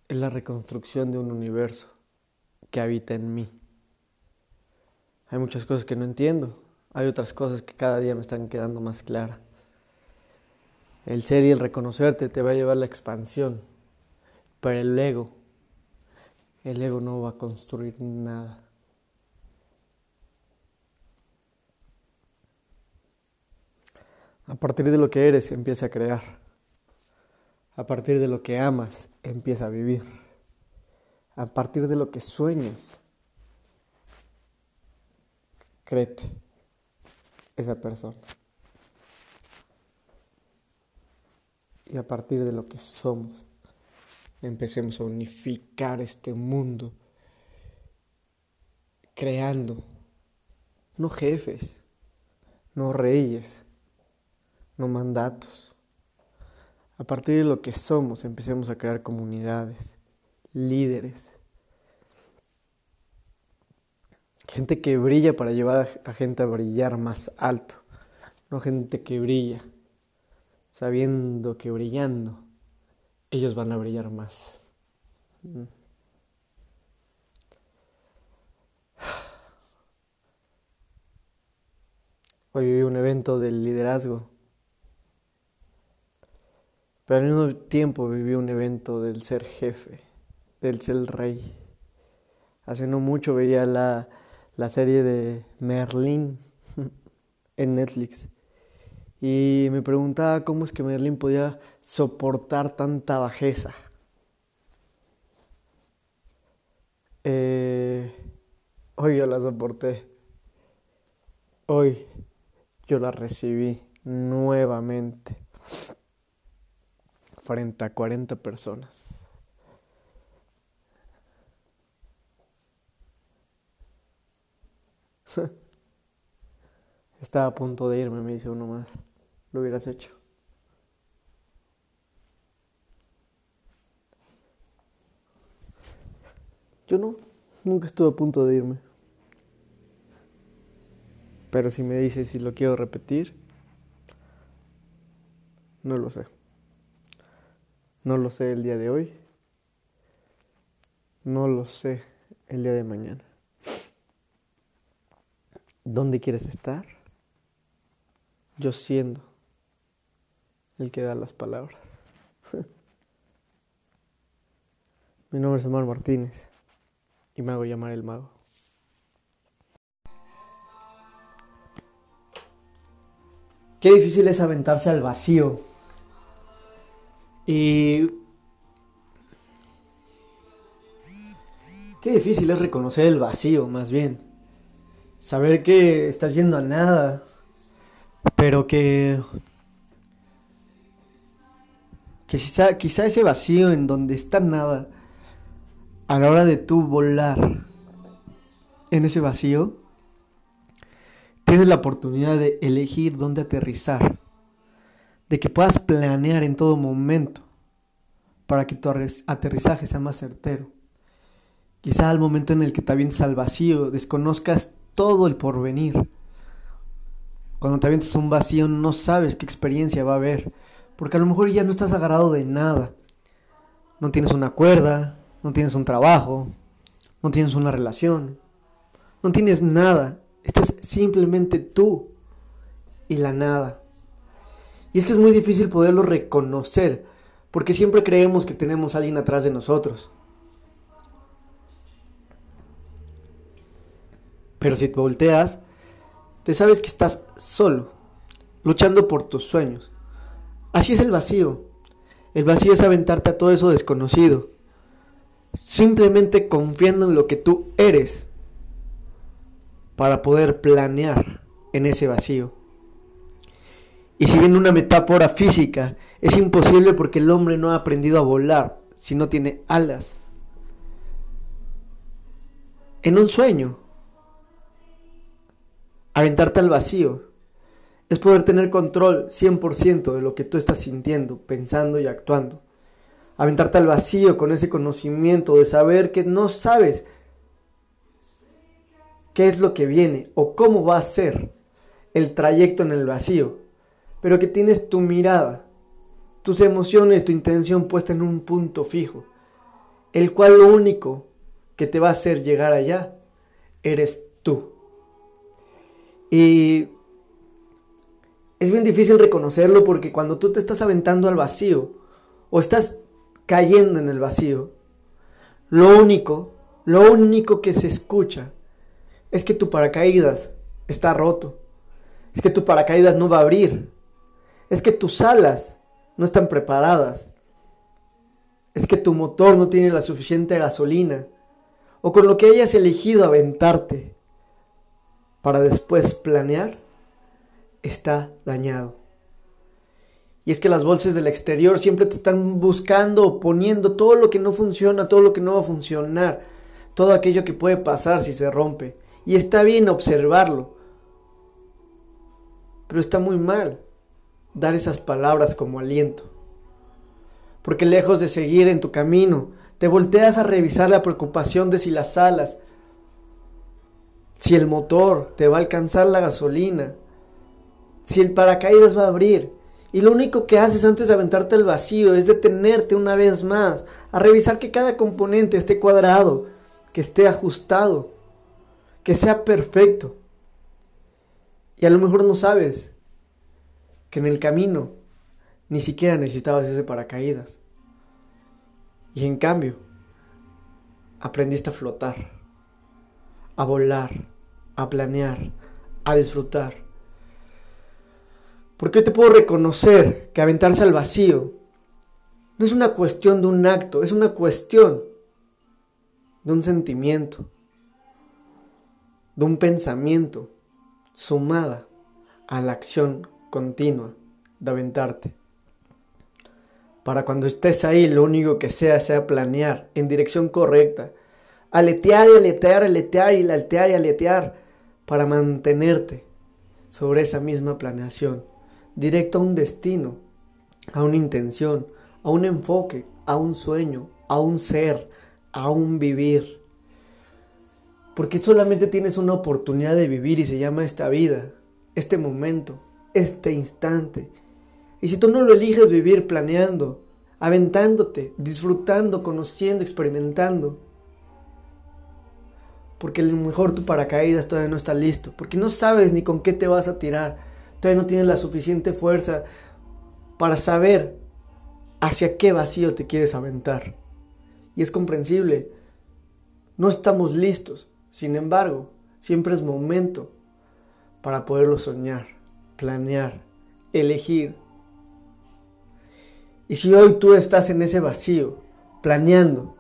es la reconstrucción de un universo que habita en mí. Hay muchas cosas que no entiendo, hay otras cosas que cada día me están quedando más claras. El ser y el reconocerte te va a llevar a la expansión, pero el ego, el ego no va a construir nada. A partir de lo que eres empieza a crear. A partir de lo que amas, empieza a vivir. A partir de lo que sueñas, créete esa persona. Y a partir de lo que somos, empecemos a unificar este mundo, creando, no jefes, no reyes, no mandatos. A partir de lo que somos, empecemos a crear comunidades, líderes, gente que brilla para llevar a gente a brillar más alto, no gente que brilla sabiendo que brillando ellos van a brillar más. Mm. Hoy viví un evento del liderazgo, pero al mismo tiempo viví un evento del ser jefe, del ser rey. Hace no mucho veía la, la serie de Merlín (laughs) en Netflix y me preguntaba cómo es que Merlín podía soportar tanta bajeza. Eh, hoy yo la soporté. Hoy yo la recibí nuevamente frente a 40 personas. (laughs) Estaba a punto de irme, me dice uno más lo hubieras hecho. Yo no, nunca estuve a punto de irme. Pero si me dices si lo quiero repetir, no lo sé. No lo sé el día de hoy. No lo sé el día de mañana. ¿Dónde quieres estar? Yo siendo el que da las palabras. (laughs) Mi nombre es Omar Martínez y me hago llamar el mago. Qué difícil es aventarse al vacío. Y... Qué difícil es reconocer el vacío, más bien. Saber que estás yendo a nada, pero que que quizá, quizá ese vacío en donde está nada, a la hora de tú volar en ese vacío, tienes la oportunidad de elegir dónde aterrizar, de que puedas planear en todo momento para que tu aterrizaje sea más certero. Quizá al momento en el que te avientes al vacío, desconozcas todo el porvenir. Cuando te avientes a un vacío no sabes qué experiencia va a haber porque a lo mejor ya no estás agarrado de nada. No tienes una cuerda, no tienes un trabajo, no tienes una relación, no tienes nada. Estás simplemente tú y la nada. Y es que es muy difícil poderlo reconocer, porque siempre creemos que tenemos a alguien atrás de nosotros. Pero si te volteas, te sabes que estás solo, luchando por tus sueños. Así es el vacío. El vacío es aventarte a todo eso desconocido. Simplemente confiando en lo que tú eres para poder planear en ese vacío. Y si bien una metáfora física, es imposible porque el hombre no ha aprendido a volar si no tiene alas. En un sueño, aventarte al vacío es poder tener control 100% de lo que tú estás sintiendo, pensando y actuando. Aventarte al vacío con ese conocimiento de saber que no sabes qué es lo que viene o cómo va a ser el trayecto en el vacío, pero que tienes tu mirada, tus emociones, tu intención puesta en un punto fijo, el cual lo único que te va a hacer llegar allá eres tú. Y es bien difícil reconocerlo porque cuando tú te estás aventando al vacío o estás cayendo en el vacío, lo único, lo único que se escucha es que tu paracaídas está roto, es que tu paracaídas no va a abrir, es que tus alas no están preparadas, es que tu motor no tiene la suficiente gasolina, o con lo que hayas elegido aventarte. para después planear está dañado. Y es que las bolsas del exterior siempre te están buscando, poniendo todo lo que no funciona, todo lo que no va a funcionar, todo aquello que puede pasar si se rompe. Y está bien observarlo. Pero está muy mal dar esas palabras como aliento. Porque lejos de seguir en tu camino, te volteas a revisar la preocupación de si las alas, si el motor te va a alcanzar la gasolina, si el paracaídas va a abrir. Y lo único que haces antes de aventarte al vacío es detenerte una vez más, a revisar que cada componente esté cuadrado, que esté ajustado, que sea perfecto. Y a lo mejor no sabes que en el camino ni siquiera necesitabas ese paracaídas. Y en cambio, aprendiste a flotar, a volar, a planear, a disfrutar. Porque te puedo reconocer que aventarse al vacío no es una cuestión de un acto, es una cuestión de un sentimiento, de un pensamiento, sumada a la acción continua de aventarte. Para cuando estés ahí, lo único que sea sea planear en dirección correcta. Aletear y aletear, aletear y aletear y aletear para mantenerte sobre esa misma planeación, directo a un destino, a una intención, a un enfoque, a un sueño, a un ser, a un vivir. Porque solamente tienes una oportunidad de vivir y se llama esta vida, este momento, este instante. Y si tú no lo eliges vivir planeando, aventándote, disfrutando, conociendo, experimentando, porque a lo mejor tu paracaídas todavía no está listo, porque no sabes ni con qué te vas a tirar, todavía no tienes la suficiente fuerza para saber hacia qué vacío te quieres aventar. Y es comprensible, no estamos listos, sin embargo, siempre es momento para poderlo soñar, planear, elegir. Y si hoy tú estás en ese vacío, planeando,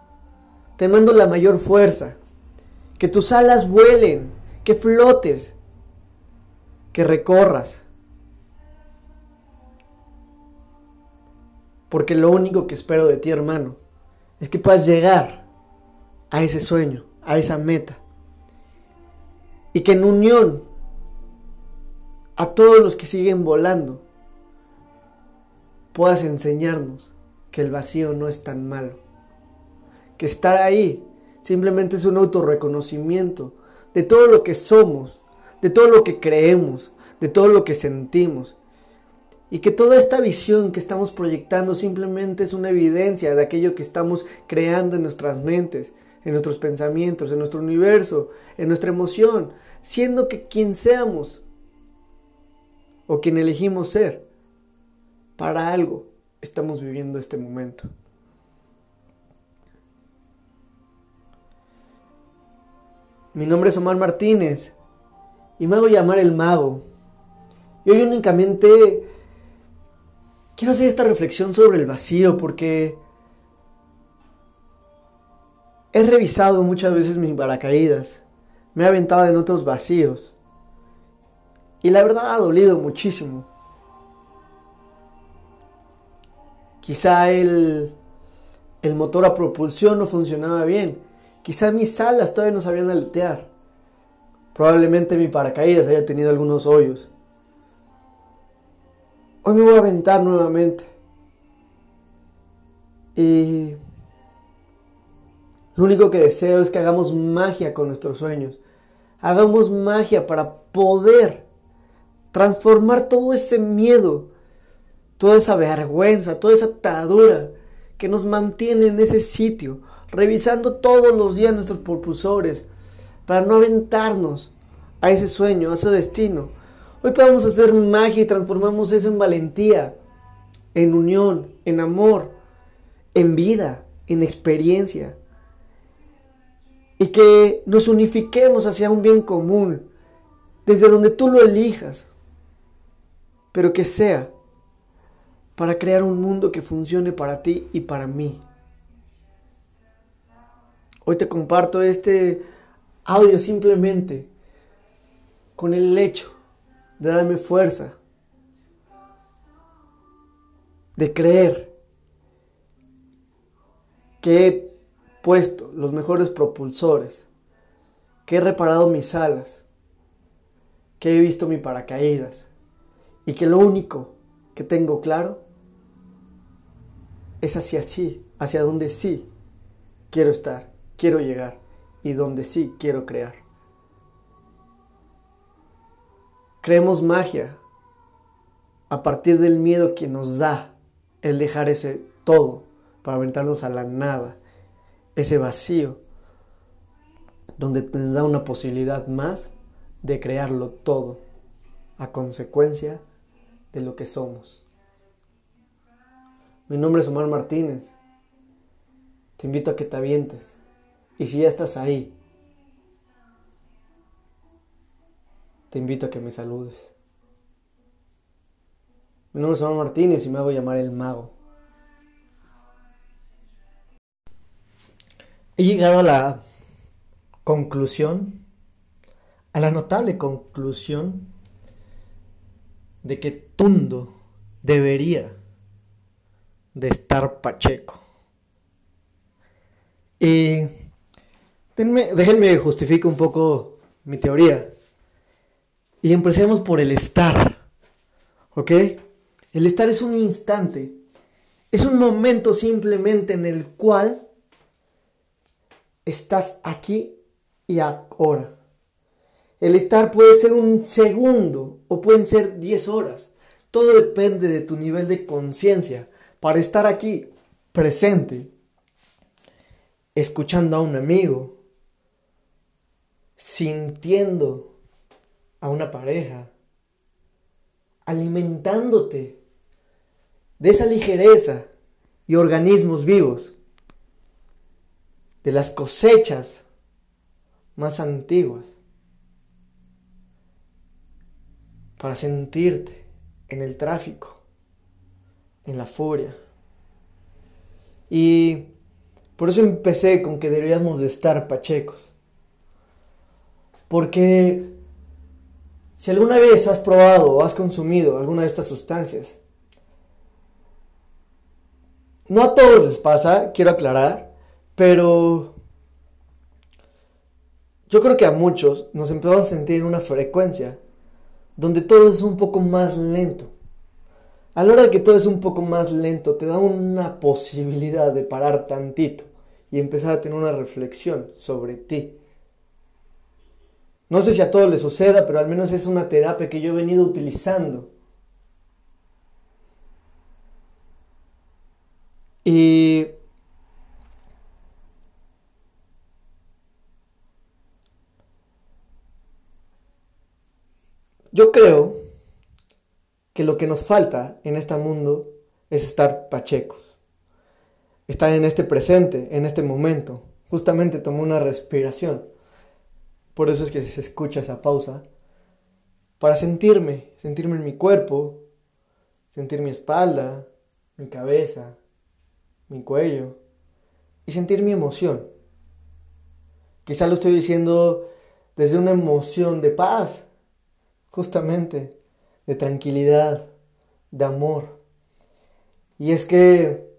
te mando la mayor fuerza, que tus alas vuelen, que flotes, que recorras. Porque lo único que espero de ti, hermano, es que puedas llegar a ese sueño, a esa meta. Y que en unión a todos los que siguen volando, puedas enseñarnos que el vacío no es tan malo. Que estar ahí Simplemente es un autorreconocimiento de todo lo que somos, de todo lo que creemos, de todo lo que sentimos. Y que toda esta visión que estamos proyectando simplemente es una evidencia de aquello que estamos creando en nuestras mentes, en nuestros pensamientos, en nuestro universo, en nuestra emoción, siendo que quien seamos o quien elegimos ser, para algo estamos viviendo este momento. Mi nombre es Omar Martínez y me hago llamar el mago. Y hoy únicamente quiero hacer esta reflexión sobre el vacío porque he revisado muchas veces mis paracaídas, me he aventado en otros vacíos y la verdad ha dolido muchísimo. Quizá el, el motor a propulsión no funcionaba bien Quizá mis alas todavía no sabían aletear. Probablemente mi paracaídas haya tenido algunos hoyos. Hoy me voy a aventar nuevamente. Y lo único que deseo es que hagamos magia con nuestros sueños. Hagamos magia para poder transformar todo ese miedo, toda esa vergüenza, toda esa atadura que nos mantiene en ese sitio revisando todos los días nuestros propulsores para no aventarnos a ese sueño, a ese destino. Hoy podemos hacer magia y transformamos eso en valentía, en unión, en amor, en vida, en experiencia. Y que nos unifiquemos hacia un bien común, desde donde tú lo elijas, pero que sea para crear un mundo que funcione para ti y para mí. Hoy te comparto este audio simplemente con el hecho de darme fuerza, de creer que he puesto los mejores propulsores, que he reparado mis alas, que he visto mi paracaídas y que lo único que tengo claro es hacia sí, hacia donde sí quiero estar, quiero llegar y donde sí quiero crear. Creemos magia a partir del miedo que nos da el dejar ese todo para aventarnos a la nada, ese vacío, donde nos da una posibilidad más de crearlo todo a consecuencia de lo que somos. Mi nombre es Omar Martínez. Te invito a que te avientes. Y si ya estás ahí, te invito a que me saludes. Mi nombre es Juan Martínez y me hago llamar el mago. He llegado a la conclusión, a la notable conclusión de que Debería de estar Pacheco. Y déjenme justificar un poco mi teoría. Y empecemos por el estar. ¿Ok? El estar es un instante. Es un momento simplemente en el cual estás aquí y ahora. El estar puede ser un segundo o pueden ser 10 horas. Todo depende de tu nivel de conciencia. Para estar aquí presente, escuchando a un amigo, sintiendo a una pareja, alimentándote de esa ligereza y organismos vivos, de las cosechas más antiguas, para sentirte en el tráfico, en la furia. Y por eso empecé con que deberíamos de estar pachecos. Porque si alguna vez has probado o has consumido alguna de estas sustancias, no a todos les pasa, quiero aclarar, pero yo creo que a muchos nos empezamos a sentir en una frecuencia donde todo es un poco más lento. A la hora de que todo es un poco más lento, te da una posibilidad de parar tantito y empezar a tener una reflexión sobre ti no sé si a todos les suceda, pero al menos es una terapia que yo he venido utilizando. Y yo creo que lo que nos falta en este mundo es estar pachecos, estar en este presente, en este momento. Justamente tomar una respiración. Por eso es que se escucha esa pausa. Para sentirme, sentirme en mi cuerpo, sentir mi espalda, mi cabeza, mi cuello y sentir mi emoción. Quizá lo estoy diciendo desde una emoción de paz, justamente, de tranquilidad, de amor. Y es que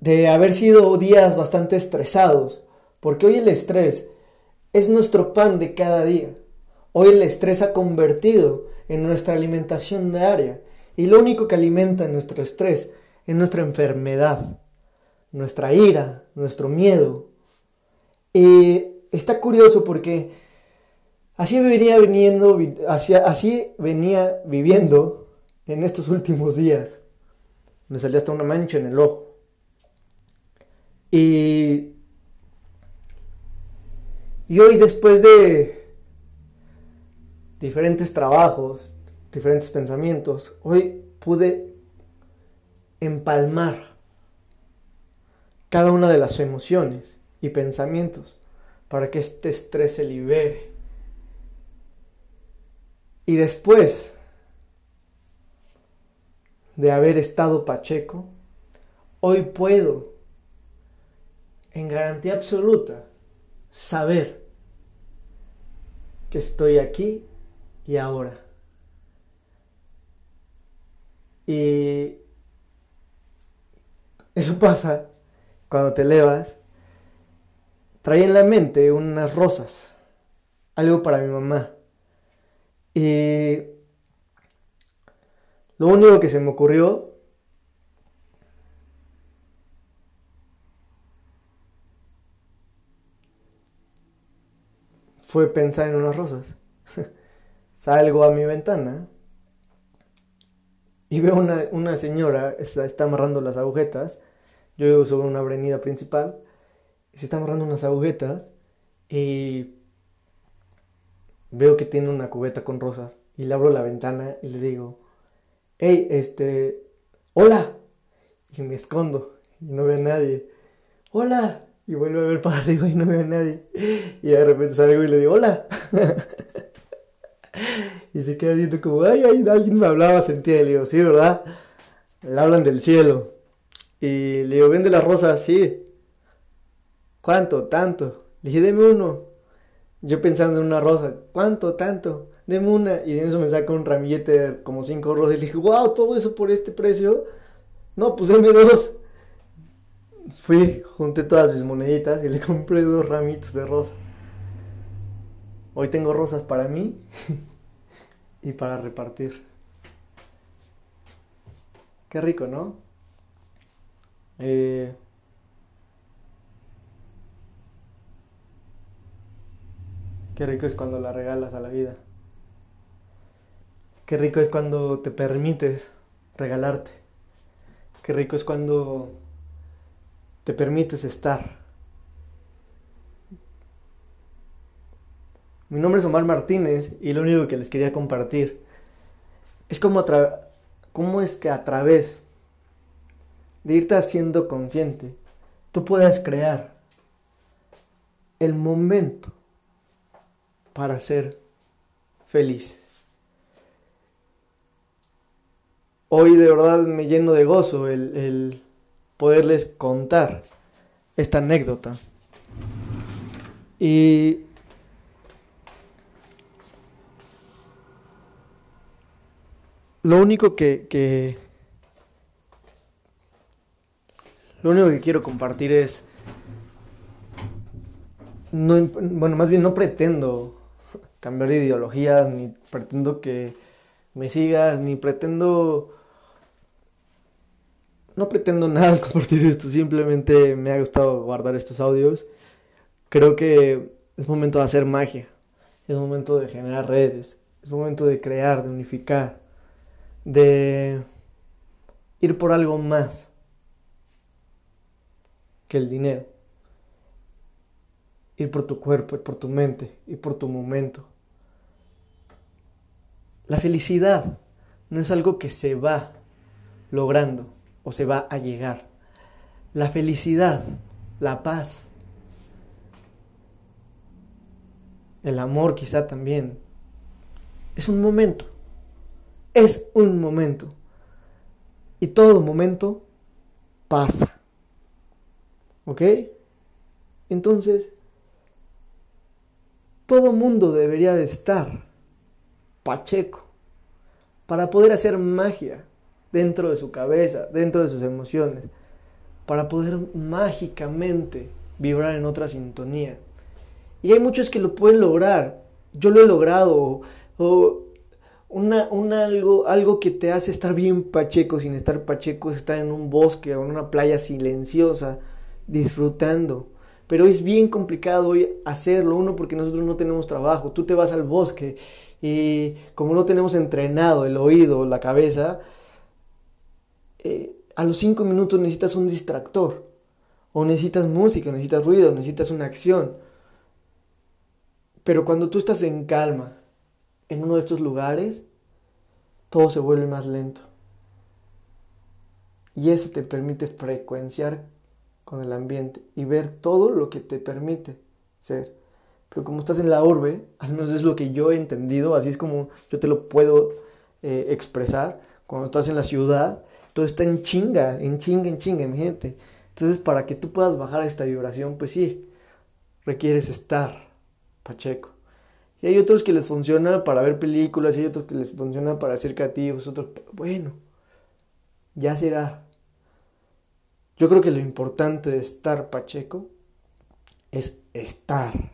de haber sido días bastante estresados, porque hoy el estrés es nuestro pan de cada día. Hoy el estrés ha convertido en nuestra alimentación diaria y lo único que alimenta nuestro estrés es nuestra enfermedad, nuestra ira, nuestro miedo. Y está curioso porque así venía viniendo, así venía viviendo en estos últimos días. Me salió hasta una mancha en el ojo. Y y hoy después de diferentes trabajos, diferentes pensamientos, hoy pude empalmar cada una de las emociones y pensamientos para que este estrés se libere. Y después de haber estado pacheco, hoy puedo, en garantía absoluta, saber que estoy aquí y ahora. Y eso pasa cuando te elevas. Trae en la mente unas rosas, algo para mi mamá. Y lo único que se me ocurrió fue pensar en unas rosas. (laughs) Salgo a mi ventana y veo una, una señora, está, amarrando las agujetas. Yo vivo sobre una avenida principal. Se está amarrando unas agujetas y veo que tiene una cubeta con rosas. Y le abro la ventana y le digo, hey, este, hola. Y me escondo y no veo a nadie. Hola. Y vuelvo a ver para (laughs) arriba y no veo a nadie. Y de repente salgo y le digo, hola. (laughs) y se queda viendo como, ay, ay, alguien me hablaba, sentía. Y le digo, sí, ¿verdad? Le hablan del cielo. Y le digo, vende las rosas, sí. ¿Cuánto? Tanto. Le dije, deme uno. Yo pensando en una rosa, ¿cuánto? Tanto. Deme una. Y de eso me saca un ramillete de como cinco rosas. Y le dije, wow, todo eso por este precio. No, pues deme dos fui, junté todas mis moneditas y le compré dos ramitos de rosa. Hoy tengo rosas para mí (laughs) y para repartir. Qué rico, ¿no? Eh, qué rico es cuando la regalas a la vida. Qué rico es cuando te permites regalarte. Qué rico es cuando te permites estar. Mi nombre es Omar Martínez y lo único que les quería compartir es como cómo es que a través de irte haciendo consciente, tú puedas crear el momento para ser feliz. Hoy de verdad me lleno de gozo el, el poderles contar esta anécdota. Y lo único que, lo único que quiero compartir es no, bueno, más bien no pretendo cambiar de ideología, ni pretendo que me sigas, ni pretendo no pretendo nada (laughs) compartir esto, simplemente me ha gustado guardar estos audios. Creo que es momento de hacer magia, es momento de generar redes, es momento de crear, de unificar, de ir por algo más que el dinero. Ir por tu cuerpo, por tu mente, ir por tu momento. La felicidad no es algo que se va logrando o se va a llegar. La felicidad, la paz, el amor quizá también. Es un momento. Es un momento. Y todo momento pasa. ¿Ok? Entonces, todo mundo debería de estar pacheco para poder hacer magia dentro de su cabeza, dentro de sus emociones, para poder mágicamente vibrar en otra sintonía. Y hay muchos que lo pueden lograr. Yo lo he logrado. O una, algo, algo que te hace estar bien pacheco sin estar pacheco, estar en un bosque o en una playa silenciosa, disfrutando. Pero es bien complicado hoy hacerlo, uno porque nosotros no tenemos trabajo. Tú te vas al bosque y como no tenemos entrenado el oído, la cabeza, eh, a los cinco minutos necesitas un distractor, o necesitas música, necesitas ruido, necesitas una acción. Pero cuando tú estás en calma, en uno de estos lugares, todo se vuelve más lento. Y eso te permite frecuenciar con el ambiente y ver todo lo que te permite ser. Pero como estás en la urbe, al menos es lo que yo he entendido, así es como yo te lo puedo eh, expresar. Cuando estás en la ciudad, todo está en chinga, en chinga, en chinga, mi gente. Entonces, para que tú puedas bajar esta vibración, pues sí, requieres estar pacheco. Y hay otros que les funciona para ver películas, hay otros que les funciona para ser creativos, otros, bueno, ya será. Yo creo que lo importante de estar Pacheco es estar,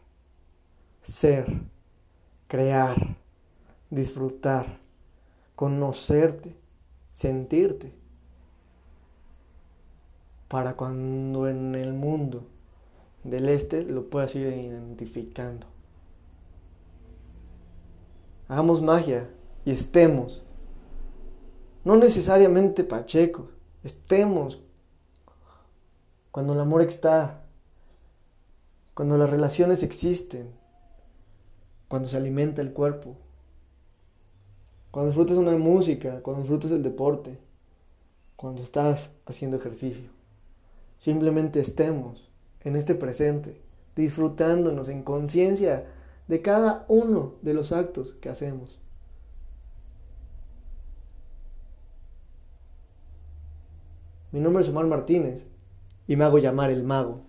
ser, crear, disfrutar, conocerte, sentirte, para cuando en el mundo del este lo puedas ir identificando. Hagamos magia y estemos. No necesariamente Pacheco, estemos cuando el amor está, cuando las relaciones existen, cuando se alimenta el cuerpo, cuando disfrutas una música, cuando disfrutas el deporte, cuando estás haciendo ejercicio. Simplemente estemos en este presente, disfrutándonos en conciencia de cada uno de los actos que hacemos. Mi nombre es Omar Martínez y me hago llamar el mago.